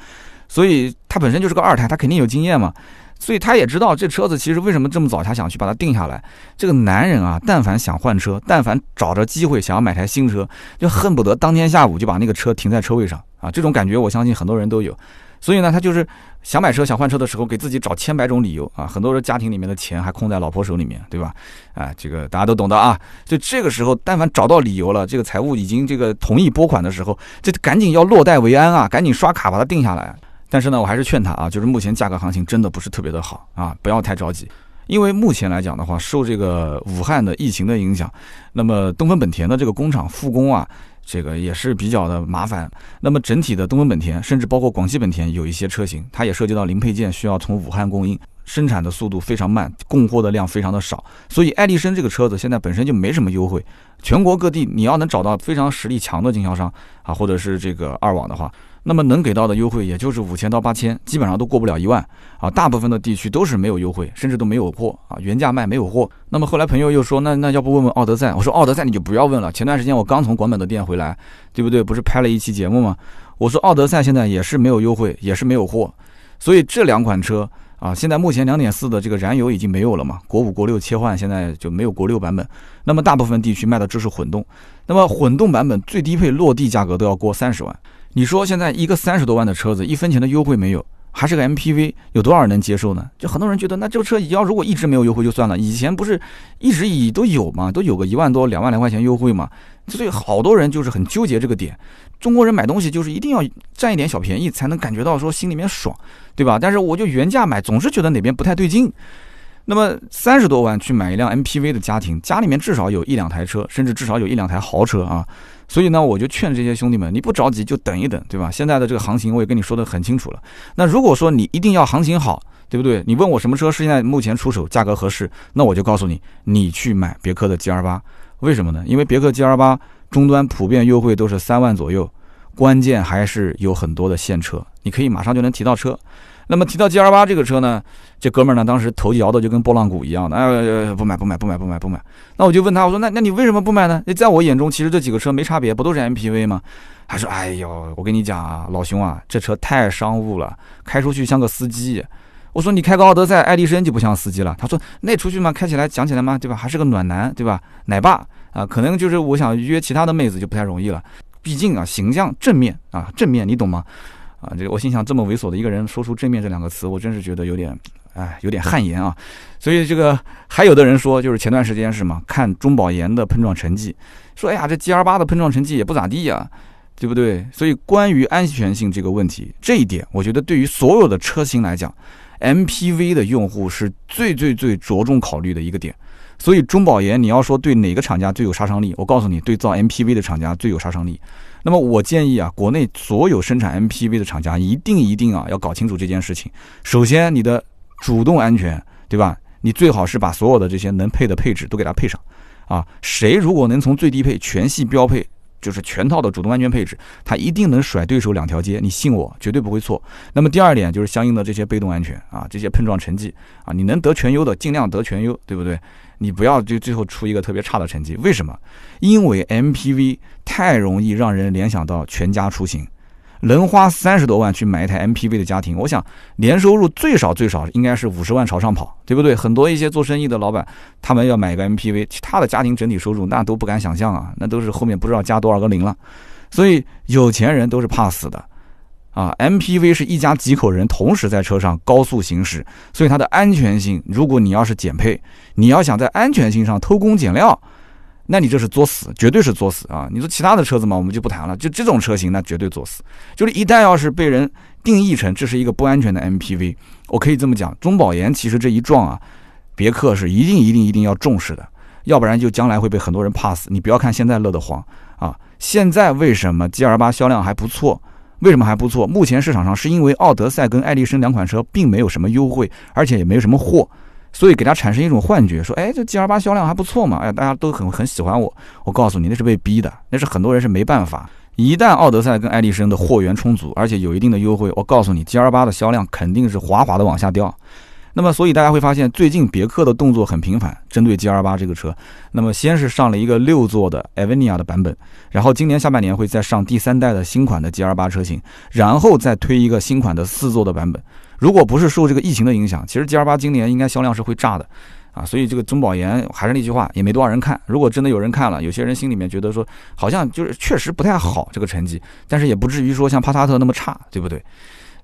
所以他本身就是个二胎，他肯定有经验嘛。所以他也知道这车子其实为什么这么早他想去把它定下来。这个男人啊，但凡想换车，但凡找着机会想要买台新车，就恨不得当天下午就把那个车停在车位上啊！这种感觉我相信很多人都有。所以呢，他就是想买车、想换车的时候，给自己找千百种理由啊！很多人家庭里面的钱还空在老婆手里面，对吧？哎，这个大家都懂的啊。就这个时候，但凡找到理由了，这个财务已经这个同意拨款的时候，就赶紧要落袋为安啊！赶紧刷卡把它定下来。但是呢，我还是劝他啊，就是目前价格行情真的不是特别的好啊，不要太着急。因为目前来讲的话，受这个武汉的疫情的影响，那么东风本田的这个工厂复工啊，这个也是比较的麻烦。那么整体的东风本田，甚至包括广汽本田，有一些车型，它也涉及到零配件需要从武汉供应，生产的速度非常慢，供货的量非常的少。所以爱丽绅这个车子现在本身就没什么优惠，全国各地你要能找到非常实力强的经销商啊，或者是这个二网的话。那么能给到的优惠也就是五千到八千，基本上都过不了一万啊！大部分的地区都是没有优惠，甚至都没有货啊，原价卖没有货。那么后来朋友又说，那那要不问问奥德赛？我说奥德赛你就不要问了。前段时间我刚从广本的店回来，对不对？不是拍了一期节目吗？我说奥德赛现在也是没有优惠，也是没有货。所以这两款车啊，现在目前两点四的这个燃油已经没有了嘛？国五、国六切换现在就没有国六版本。那么大部分地区卖的就是混动。那么混动版本最低配落地价格都要过三十万。你说现在一个三十多万的车子，一分钱的优惠没有，还是个 MPV，有多少人能接受呢？就很多人觉得，那这个车要如果一直没有优惠就算了，以前不是一直以都有嘛，都有个一万多、两万来块钱优惠嘛，所以好多人就是很纠结这个点。中国人买东西就是一定要占一点小便宜，才能感觉到说心里面爽，对吧？但是我就原价买，总是觉得哪边不太对劲。那么三十多万去买一辆 MPV 的家庭，家里面至少有一两台车，甚至至少有一两台豪车啊。所以呢，我就劝这些兄弟们，你不着急就等一等，对吧？现在的这个行情我也跟你说的很清楚了。那如果说你一定要行情好，对不对？你问我什么车是现在目前出手价格合适，那我就告诉你，你去买别克的 G R 八。为什么呢？因为别克 G R 八终端普遍优惠都是三万左右，关键还是有很多的现车，你可以马上就能提到车。那么提到 G R 八这个车呢，这哥们儿呢当时头摇的就跟拨浪鼓一样的，哎，不买不买不买不买不买。那我就问他，我说那那你为什么不买呢？在我眼中，其实这几个车没差别，不都是 M P V 吗？他说，哎呦，我跟你讲啊，老兄啊，这车太商务了，开出去像个司机。我说你开个奥德赛、爱丽绅就不像司机了。他说那出去嘛，开起来讲起来嘛，对吧？还是个暖男，对吧？奶爸啊，可能就是我想约其他的妹子就不太容易了。毕竟啊，形象正面啊，正面你懂吗？啊，这个我心想，这么猥琐的一个人说出正面这两个词，我真是觉得有点，哎，有点汗颜啊。所以这个还有的人说，就是前段时间是嘛，看中保研的碰撞成绩，说哎呀，这 G R 八的碰撞成绩也不咋地呀。对不对？所以关于安全性这个问题，这一点我觉得对于所有的车型来讲，MPV 的用户是最最最着重考虑的一个点。所以中保研，你要说对哪个厂家最有杀伤力，我告诉你，对造 MPV 的厂家最有杀伤力。那么我建议啊，国内所有生产 MPV 的厂家一定一定啊要搞清楚这件事情。首先，你的主动安全，对吧？你最好是把所有的这些能配的配置都给它配上。啊，谁如果能从最低配全系标配？就是全套的主动安全配置，它一定能甩对手两条街，你信我，绝对不会错。那么第二点就是相应的这些被动安全啊，这些碰撞成绩啊，你能得全优的尽量得全优，对不对？你不要就最后出一个特别差的成绩。为什么？因为 MPV 太容易让人联想到全家出行。能花三十多万去买一台 MPV 的家庭，我想年收入最少最少应该是五十万朝上跑，对不对？很多一些做生意的老板，他们要买一个 MPV，其他的家庭整体收入那都不敢想象啊，那都是后面不知道加多少个零了。所以有钱人都是怕死的啊！MPV 是一家几口人同时在车上高速行驶，所以它的安全性，如果你要是减配，你要想在安全性上偷工减料。那你这是作死，绝对是作死啊！你说其他的车子嘛，我们就不谈了。就这种车型，那绝对作死。就是一旦要是被人定义成这是一个不安全的 MPV，我可以这么讲，中保研其实这一撞啊，别克是一定一定一定要重视的，要不然就将来会被很多人 pass。你不要看现在乐得慌啊，现在为什么 G L 八销量还不错？为什么还不错？目前市场上是因为奥德赛跟爱丽绅两款车并没有什么优惠，而且也没有什么货。所以给他产生一种幻觉，说，哎，这 G L 八销量还不错嘛，哎，大家都很很喜欢我。我告诉你，那是被逼的，那是很多人是没办法。一旦奥德赛跟爱迪生的货源充足，而且有一定的优惠，我告诉你，G L 八的销量肯定是哗哗的往下掉。那么，所以大家会发现，最近别克的动作很频繁，针对 G L 八这个车。那么，先是上了一个六座的 Avenia 的版本，然后今年下半年会再上第三代的新款的 G L 八车型，然后再推一个新款的四座的版本。如果不是受这个疫情的影响，其实 G L 八今年应该销量是会炸的，啊，所以这个中保研还是那句话，也没多少人看。如果真的有人看了，有些人心里面觉得说，好像就是确实不太好这个成绩，但是也不至于说像帕萨特那么差，对不对？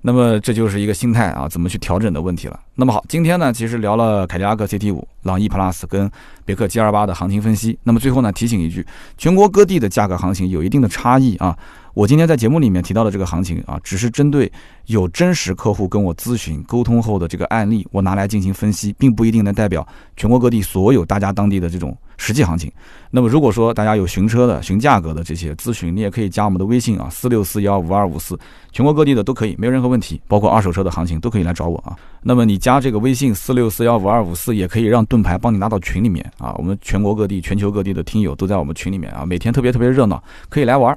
那么这就是一个心态啊，怎么去调整的问题了。那么好，今天呢，其实聊了凯迪拉克 CT 五、朗逸 Plus 跟别克 G L 八的行情分析。那么最后呢，提醒一句，全国各地的价格行情有一定的差异啊。我今天在节目里面提到的这个行情啊，只是针对有真实客户跟我咨询沟通后的这个案例，我拿来进行分析，并不一定能代表全国各地所有大家当地的这种实际行情。那么如果说大家有寻车的、寻价格的这些咨询，你也可以加我们的微信啊，四六四幺五二五四，全国各地的都可以，没有任何问题，包括二手车的行情都可以来找我啊。那么你加这个微信四六四幺五二五四，也可以让盾牌帮你拉到群里面啊。我们全国各地、全球各地的听友都在我们群里面啊，每天特别特别热闹，可以来玩。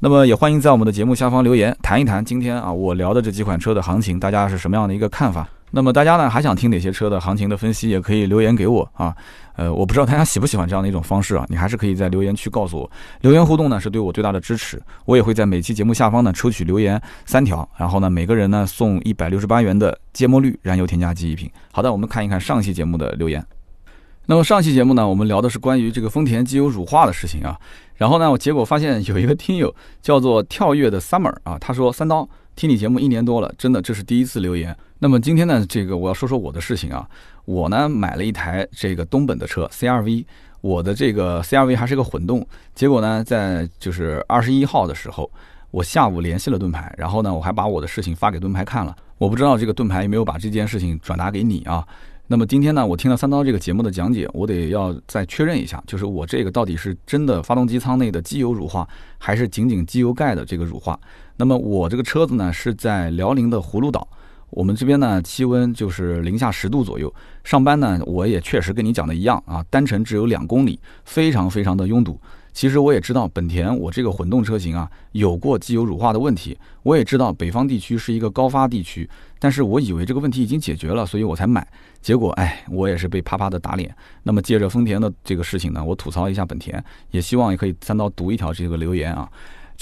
那么也欢迎在我们的节目下方留言，谈一谈今天啊我聊的这几款车的行情，大家是什么样的一个看法？那么大家呢还想听哪些车的行情的分析，也可以留言给我啊。呃，我不知道大家喜不喜欢这样的一种方式啊，你还是可以在留言区告诉我。留言互动呢是对我最大的支持，我也会在每期节目下方呢抽取留言三条，然后呢每个人呢送一百六十八元的芥末绿燃油添加剂一瓶。好的，我们看一看上期节目的留言。那么上期节目呢，我们聊的是关于这个丰田机油乳化的事情啊。然后呢，我结果发现有一个听友叫做跳跃的 summer 啊，他说三刀听你节目一年多了，真的这是第一次留言。那么今天呢，这个我要说说我的事情啊。我呢买了一台这个东本的车 CRV，我的这个 CRV 还是个混动。结果呢，在就是二十一号的时候，我下午联系了盾牌，然后呢，我还把我的事情发给盾牌看了。我不知道这个盾牌有没有把这件事情转达给你啊？那么今天呢，我听了三刀这个节目的讲解，我得要再确认一下，就是我这个到底是真的发动机舱内的机油乳化，还是仅仅机油盖的这个乳化？那么我这个车子呢是在辽宁的葫芦岛，我们这边呢气温就是零下十度左右，上班呢我也确实跟你讲的一样啊，单程只有两公里，非常非常的拥堵。其实我也知道本田我这个混动车型啊有过机油乳化的问题，我也知道北方地区是一个高发地区，但是我以为这个问题已经解决了，所以我才买。结果哎，我也是被啪啪的打脸。那么借着丰田的这个事情呢，我吐槽一下本田，也希望也可以三刀读一条这个留言啊。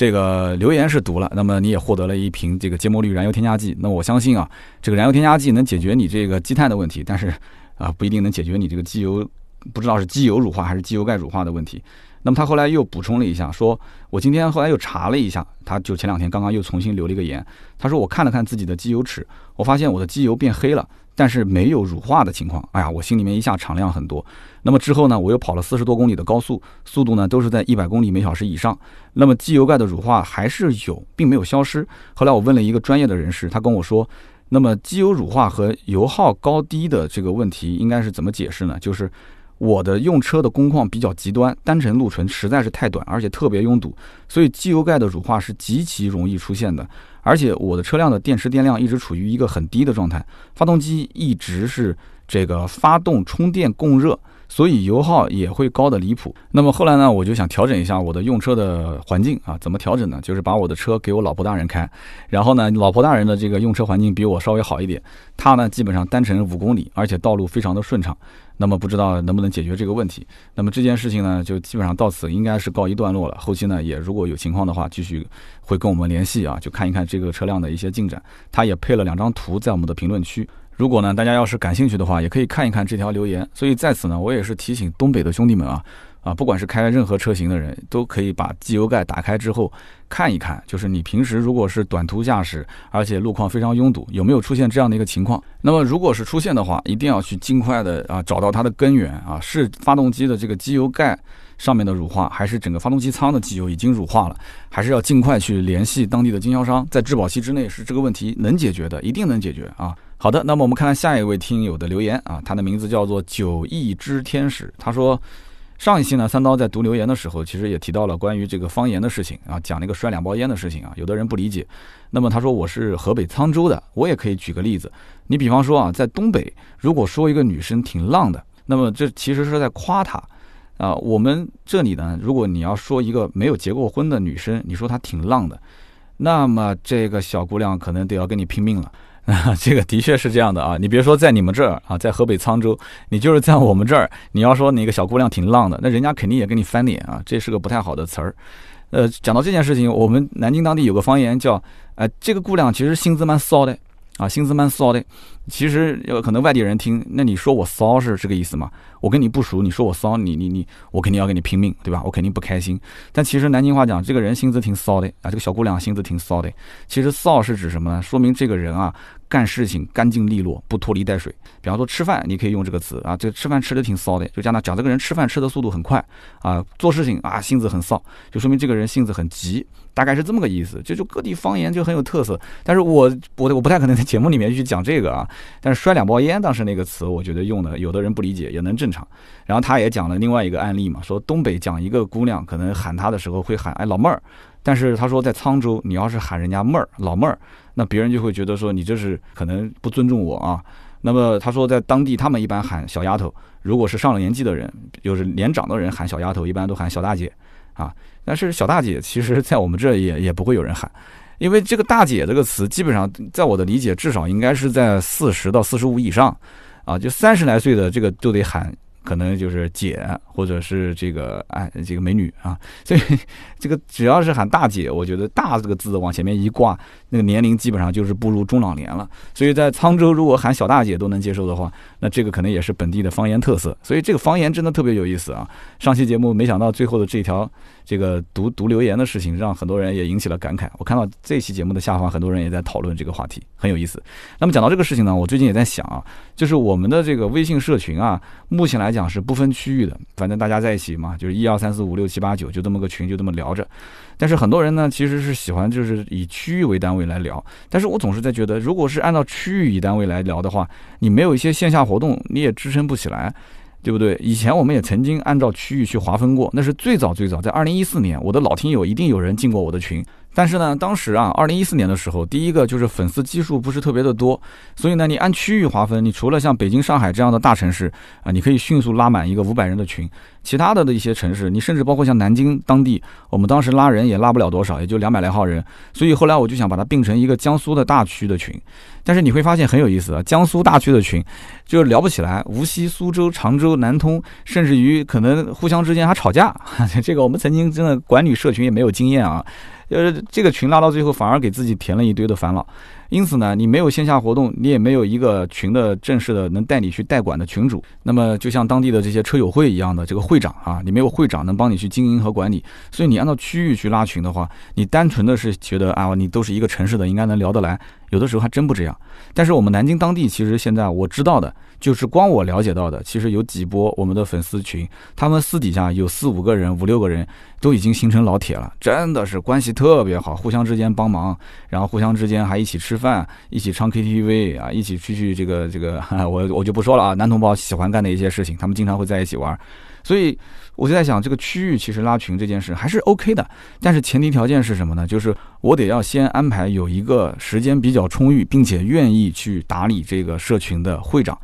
这个留言是读了，那么你也获得了一瓶这个芥末绿燃油添加剂。那我相信啊，这个燃油添加剂能解决你这个积碳的问题，但是啊不一定能解决你这个机油不知道是机油乳化还是机油盖乳化的问题。那么他后来又补充了一下，说我今天后来又查了一下，他就前两天刚刚又重新留了一个言，他说我看了看自己的机油尺，我发现我的机油变黑了，但是没有乳化的情况。哎呀，我心里面一下敞亮很多。那么之后呢，我又跑了四十多公里的高速，速度呢都是在一百公里每小时以上。那么机油盖的乳化还是有，并没有消失。后来我问了一个专业的人士，他跟我说，那么机油乳化和油耗高低的这个问题应该是怎么解释呢？就是。我的用车的工况比较极端，单程路程实在是太短，而且特别拥堵，所以机油盖的乳化是极其容易出现的。而且我的车辆的电池电量一直处于一个很低的状态，发动机一直是这个发动充电供热。所以油耗也会高的离谱。那么后来呢，我就想调整一下我的用车的环境啊，怎么调整呢？就是把我的车给我老婆大人开，然后呢，老婆大人的这个用车环境比我稍微好一点，他呢基本上单程五公里，而且道路非常的顺畅。那么不知道能不能解决这个问题？那么这件事情呢，就基本上到此应该是告一段落了。后期呢，也如果有情况的话，继续会跟我们联系啊，就看一看这个车辆的一些进展。他也配了两张图在我们的评论区。如果呢，大家要是感兴趣的话，也可以看一看这条留言。所以在此呢，我也是提醒东北的兄弟们啊，啊，不管是开任何车型的人，都可以把机油盖打开之后看一看，就是你平时如果是短途驾驶，而且路况非常拥堵，有没有出现这样的一个情况？那么如果是出现的话，一定要去尽快的啊找到它的根源啊，是发动机的这个机油盖上面的乳化，还是整个发动机舱的机油已经乳化了？还是要尽快去联系当地的经销商，在质保期之内是这个问题能解决的，一定能解决啊。好的，那么我们看看下一位听友的留言啊，他的名字叫做九亿之天使。他说，上一期呢，三刀在读留言的时候，其实也提到了关于这个方言的事情啊，讲那个摔两包烟的事情啊，有的人不理解。那么他说我是河北沧州的，我也可以举个例子。你比方说啊，在东北，如果说一个女生挺浪的，那么这其实是在夸她啊。我们这里呢，如果你要说一个没有结过婚的女生，你说她挺浪的，那么这个小姑娘可能得要跟你拼命了。啊，[laughs] 这个的确是这样的啊！你别说在你们这儿啊，在河北沧州，你就是在我们这儿，[laughs] 你要说哪个小姑娘挺浪的，那人家肯定也跟你翻脸啊！这是个不太好的词儿。呃，讲到这件事情，我们南京当地有个方言叫，呃，这个姑娘其实心思蛮骚的啊，心思蛮骚的。其实有可能外地人听，那你说我骚是这个意思吗？我跟你不熟，你说我骚，你你你，我肯定要跟你拼命，对吧？我肯定不开心。但其实南京话讲，这个人心思挺骚的啊，这个小姑娘心思挺骚的。其实骚是指什么呢？说明这个人啊。干事情干净利落，不拖泥带水。比方说吃饭，你可以用这个词啊，这吃饭吃的挺骚的，就讲他讲这个人吃饭吃的速度很快啊，做事情啊性子很骚，就说明这个人性子很急，大概是这么个意思。就就各地方言就很有特色，但是我我我不太可能在节目里面去讲这个啊。但是摔两包烟当时那个词，我觉得用的有的人不理解也能正常。然后他也讲了另外一个案例嘛，说东北讲一个姑娘可能喊他的时候会喊哎老妹儿，但是他说在沧州你要是喊人家妹儿老妹儿。那别人就会觉得说你这是可能不尊重我啊。那么他说在当地他们一般喊小丫头，如果是上了年纪的人，就是年长的人喊小丫头，一般都喊小大姐啊。但是小大姐其实在我们这也也不会有人喊，因为这个大姐这个词基本上在我的理解至少应该是在四十到四十五以上啊，就三十来岁的这个都得喊。可能就是姐，或者是这个哎，这个美女啊，[laughs] 所以这个只要是喊大姐，我觉得“大”这个字往前面一挂，那个年龄基本上就是步入中老年了。所以在沧州，如果喊小大姐都能接受的话，那这个可能也是本地的方言特色。所以这个方言真的特别有意思啊！上期节目没想到最后的这条这个读读留言的事情，让很多人也引起了感慨。我看到这期节目的下方，很多人也在讨论这个话题，很有意思。那么讲到这个事情呢，我最近也在想啊，就是我们的这个微信社群啊，目前来来讲是不分区域的，反正大家在一起嘛，就是一二三四五六七八九，就这么个群，就这么聊着。但是很多人呢，其实是喜欢就是以区域为单位来聊。但是我总是在觉得，如果是按照区域以单位来聊的话，你没有一些线下活动，你也支撑不起来，对不对？以前我们也曾经按照区域去划分过，那是最早最早在二零一四年，我的老听友一定有人进过我的群。但是呢，当时啊，二零一四年的时候，第一个就是粉丝基数不是特别的多，所以呢，你按区域划分，你除了像北京、上海这样的大城市啊，你可以迅速拉满一个五百人的群。其他的的一些城市，你甚至包括像南京当地，我们当时拉人也拉不了多少，也就两百来号人。所以后来我就想把它并成一个江苏的大区的群。但是你会发现很有意思啊，江苏大区的群就聊不起来，无锡、苏州、常州、南通，甚至于可能互相之间还吵架。[laughs] 这个我们曾经真的管理社群也没有经验啊。呃，这个群拉到最后反而给自己填了一堆的烦恼。因此呢，你没有线下活动，你也没有一个群的正式的能带你去代管的群主。那么就像当地的这些车友会一样的这个会长啊，你没有会长能帮你去经营和管理。所以你按照区域去拉群的话，你单纯的是觉得啊，你都是一个城市的，应该能聊得来。有的时候还真不这样。但是我们南京当地其实现在我知道的，就是光我了解到的，其实有几波我们的粉丝群，他们私底下有四五个人、五六个人，都已经形成老铁了，真的是关系特别好，互相之间帮忙，然后互相之间还一起吃。饭一起唱 KTV 啊，一起出去这个这个，[laughs] 我我就不说了啊。男同胞喜欢干的一些事情，他们经常会在一起玩，所以我就在想，这个区域其实拉群这件事还是 OK 的，但是前提条件是什么呢？就是我得要先安排有一个时间比较充裕，并且愿意去打理这个社群的会长。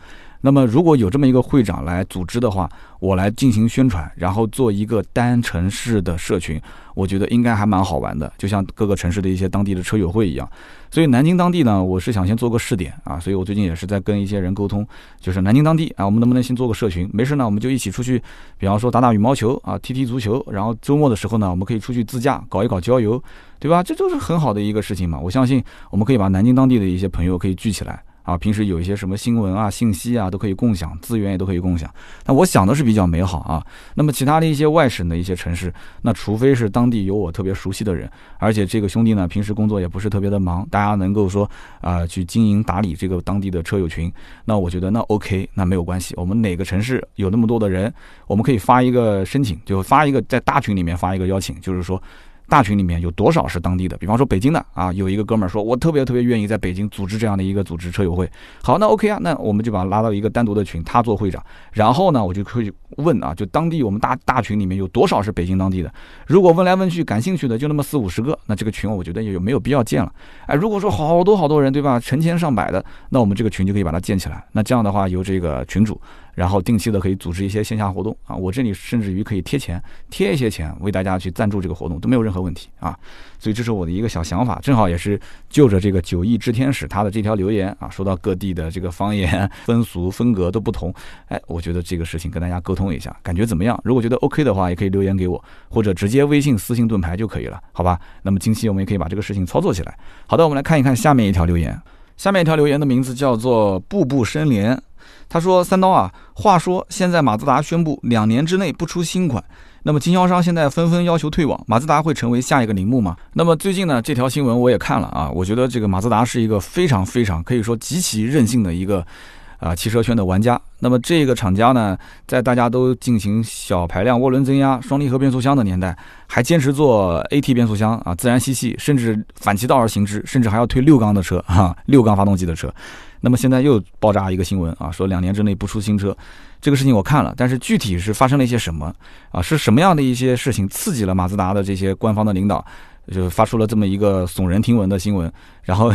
那么如果有这么一个会长来组织的话，我来进行宣传，然后做一个单城市的社群，我觉得应该还蛮好玩的，就像各个城市的一些当地的车友会一样。所以南京当地呢，我是想先做个试点啊，所以我最近也是在跟一些人沟通，就是南京当地啊，我们能不能先做个社群？没事呢，我们就一起出去，比方说打打羽毛球啊，踢踢足球，然后周末的时候呢，我们可以出去自驾搞一搞郊游，对吧？这都是很好的一个事情嘛。我相信我们可以把南京当地的一些朋友可以聚起来。啊，平时有一些什么新闻啊、信息啊，都可以共享，资源也都可以共享。那我想的是比较美好啊。那么其他的一些外省的一些城市，那除非是当地有我特别熟悉的人，而且这个兄弟呢，平时工作也不是特别的忙，大家能够说啊去经营打理这个当地的车友群，那我觉得那 OK，那没有关系。我们哪个城市有那么多的人，我们可以发一个申请，就发一个在大群里面发一个邀请，就是说。大群里面有多少是当地的？比方说北京的啊，有一个哥们儿说，我特别特别愿意在北京组织这样的一个组织车友会。好，那 OK 啊，那我们就把他拉到一个单独的群，他做会长。然后呢，我就可以问啊，就当地我们大大群里面有多少是北京当地的？如果问来问去感兴趣的就那么四五十个，那这个群我觉得也有没有必要建了。哎，如果说好多好多人对吧，成千上百的，那我们这个群就可以把它建起来。那这样的话，由这个群主。然后定期的可以组织一些线下活动啊，我这里甚至于可以贴钱，贴一些钱为大家去赞助这个活动都没有任何问题啊。所以这是我的一个小想法，正好也是就着这个九亿之天使他的这条留言啊，说到各地的这个方言风俗风格都不同，哎，我觉得这个事情跟大家沟通一下，感觉怎么样？如果觉得 OK 的话，也可以留言给我，或者直接微信私信盾牌就可以了，好吧？那么近期我们也可以把这个事情操作起来。好的，我们来看一看下面一条留言，下面一条留言的名字叫做步步生莲。他说：“三刀啊，话说现在马自达宣布两年之内不出新款，那么经销商现在纷纷要求退网，马自达会成为下一个铃木吗？那么最近呢，这条新闻我也看了啊，我觉得这个马自达是一个非常非常可以说极其任性的一个啊汽车圈的玩家。那么这个厂家呢，在大家都进行小排量涡轮增压、双离合变速箱的年代，还坚持做 AT 变速箱啊，自然吸气，甚至反其道而行之，甚至还要推六缸的车哈，六缸发动机的车。”那么现在又爆炸一个新闻啊，说两年之内不出新车，这个事情我看了，但是具体是发生了一些什么啊？是什么样的一些事情刺激了马自达的这些官方的领导，就发出了这么一个耸人听闻的新闻？然后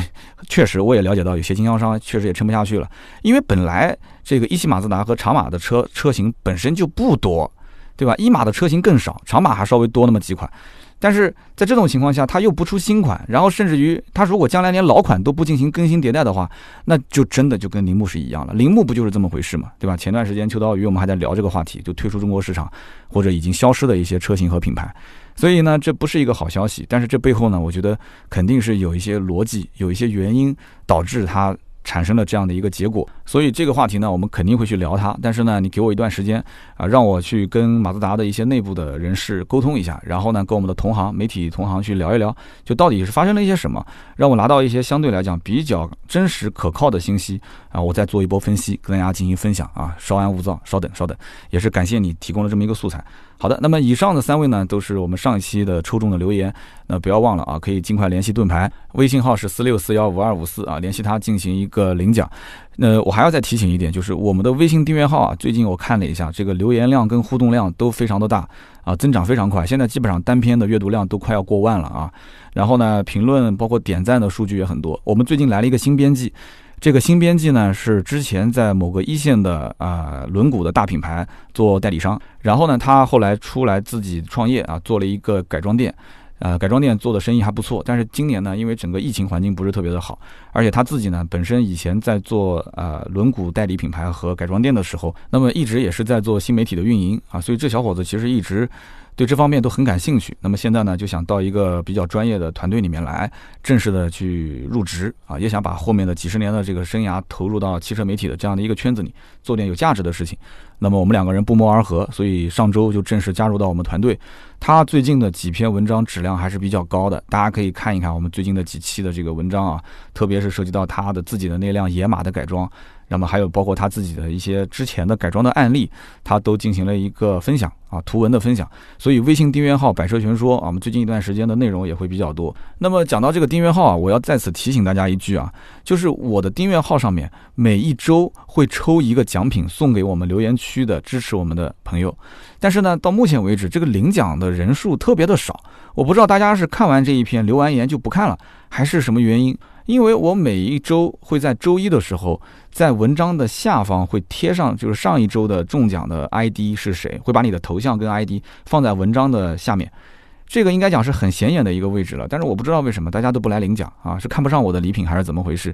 确实我也了解到，有些经销商确实也撑不下去了，因为本来这个一汽马自达和长马的车车型本身就不多，对吧？一马的车型更少，长马还稍微多那么几款。但是在这种情况下，他又不出新款，然后甚至于他如果将来连老款都不进行更新迭代的话，那就真的就跟铃木是一样了。铃木不就是这么回事嘛，对吧？前段时间秋刀鱼我们还在聊这个话题，就退出中国市场或者已经消失的一些车型和品牌，所以呢，这不是一个好消息。但是这背后呢，我觉得肯定是有一些逻辑，有一些原因导致它。产生了这样的一个结果，所以这个话题呢，我们肯定会去聊它。但是呢，你给我一段时间啊，让我去跟马自达的一些内部的人士沟通一下，然后呢，跟我们的同行、媒体同行去聊一聊，就到底是发生了一些什么，让我拿到一些相对来讲比较真实可靠的信息啊，我再做一波分析，跟大家进行分享啊。稍安勿躁，稍等，稍等，也是感谢你提供了这么一个素材。好的，那么以上的三位呢，都是我们上一期的抽中的留言。那不要忘了啊，可以尽快联系盾牌，微信号是四六四幺五二五四啊，联系他进行一个领奖。那我还要再提醒一点，就是我们的微信订阅号啊，最近我看了一下，这个留言量跟互动量都非常的大啊，增长非常快。现在基本上单篇的阅读量都快要过万了啊。然后呢，评论包括点赞的数据也很多。我们最近来了一个新编辑。这个新编辑呢，是之前在某个一线的啊轮毂的大品牌做代理商，然后呢，他后来出来自己创业啊，做了一个改装店，呃，改装店做的生意还不错。但是今年呢，因为整个疫情环境不是特别的好，而且他自己呢，本身以前在做呃轮毂代理品牌和改装店的时候，那么一直也是在做新媒体的运营啊，所以这小伙子其实一直。对这方面都很感兴趣。那么现在呢，就想到一个比较专业的团队里面来，正式的去入职啊，也想把后面的几十年的这个生涯投入到汽车媒体的这样的一个圈子里，做点有价值的事情。那么我们两个人不谋而合，所以上周就正式加入到我们团队。他最近的几篇文章质量还是比较高的，大家可以看一看我们最近的几期的这个文章啊，特别是涉及到他的自己的那辆野马的改装。那么还有包括他自己的一些之前的改装的案例，他都进行了一个分享啊，图文的分享。所以微信订阅号“百车全说”啊，我们最近一段时间的内容也会比较多。那么讲到这个订阅号啊，我要再次提醒大家一句啊，就是我的订阅号上面每一周会抽一个奖品送给我们留言区的支持我们的朋友。但是呢，到目前为止这个领奖的人数特别的少，我不知道大家是看完这一篇留完言就不看了，还是什么原因？因为我每一周会在周一的时候，在文章的下方会贴上，就是上一周的中奖的 ID 是谁，会把你的头像跟 ID 放在文章的下面。这个应该讲是很显眼的一个位置了，但是我不知道为什么大家都不来领奖啊，是看不上我的礼品还是怎么回事？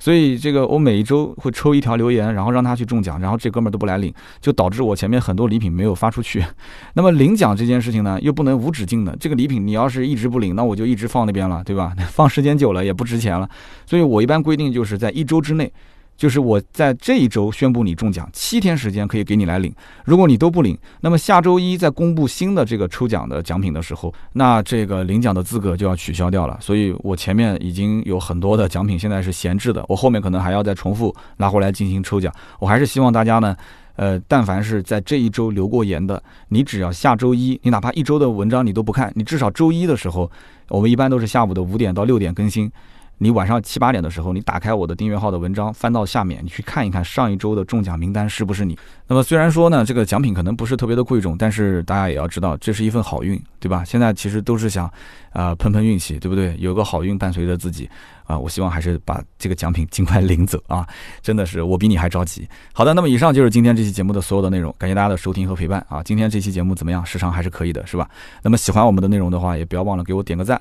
所以这个我每一周会抽一条留言，然后让他去中奖，然后这哥们儿都不来领，就导致我前面很多礼品没有发出去。那么领奖这件事情呢，又不能无止境的，这个礼品你要是一直不领，那我就一直放那边了，对吧？放时间久了也不值钱了。所以我一般规定就是在一周之内。就是我在这一周宣布你中奖，七天时间可以给你来领。如果你都不领，那么下周一再公布新的这个抽奖的奖品的时候，那这个领奖的资格就要取消掉了。所以我前面已经有很多的奖品现在是闲置的，我后面可能还要再重复拿回来进行抽奖。我还是希望大家呢，呃，但凡是在这一周留过言的，你只要下周一，你哪怕一周的文章你都不看，你至少周一的时候，我们一般都是下午的五点到六点更新。你晚上七八点的时候，你打开我的订阅号的文章，翻到下面，你去看一看上一周的中奖名单是不是你。那么虽然说呢，这个奖品可能不是特别的贵重，但是大家也要知道，这是一份好运，对吧？现在其实都是想，啊，碰碰运气，对不对？有个好运伴随着自己，啊，我希望还是把这个奖品尽快领走啊！真的是我比你还着急。好的，那么以上就是今天这期节目的所有的内容，感谢大家的收听和陪伴啊！今天这期节目怎么样？时长还是可以的，是吧？那么喜欢我们的内容的话，也不要忘了给我点个赞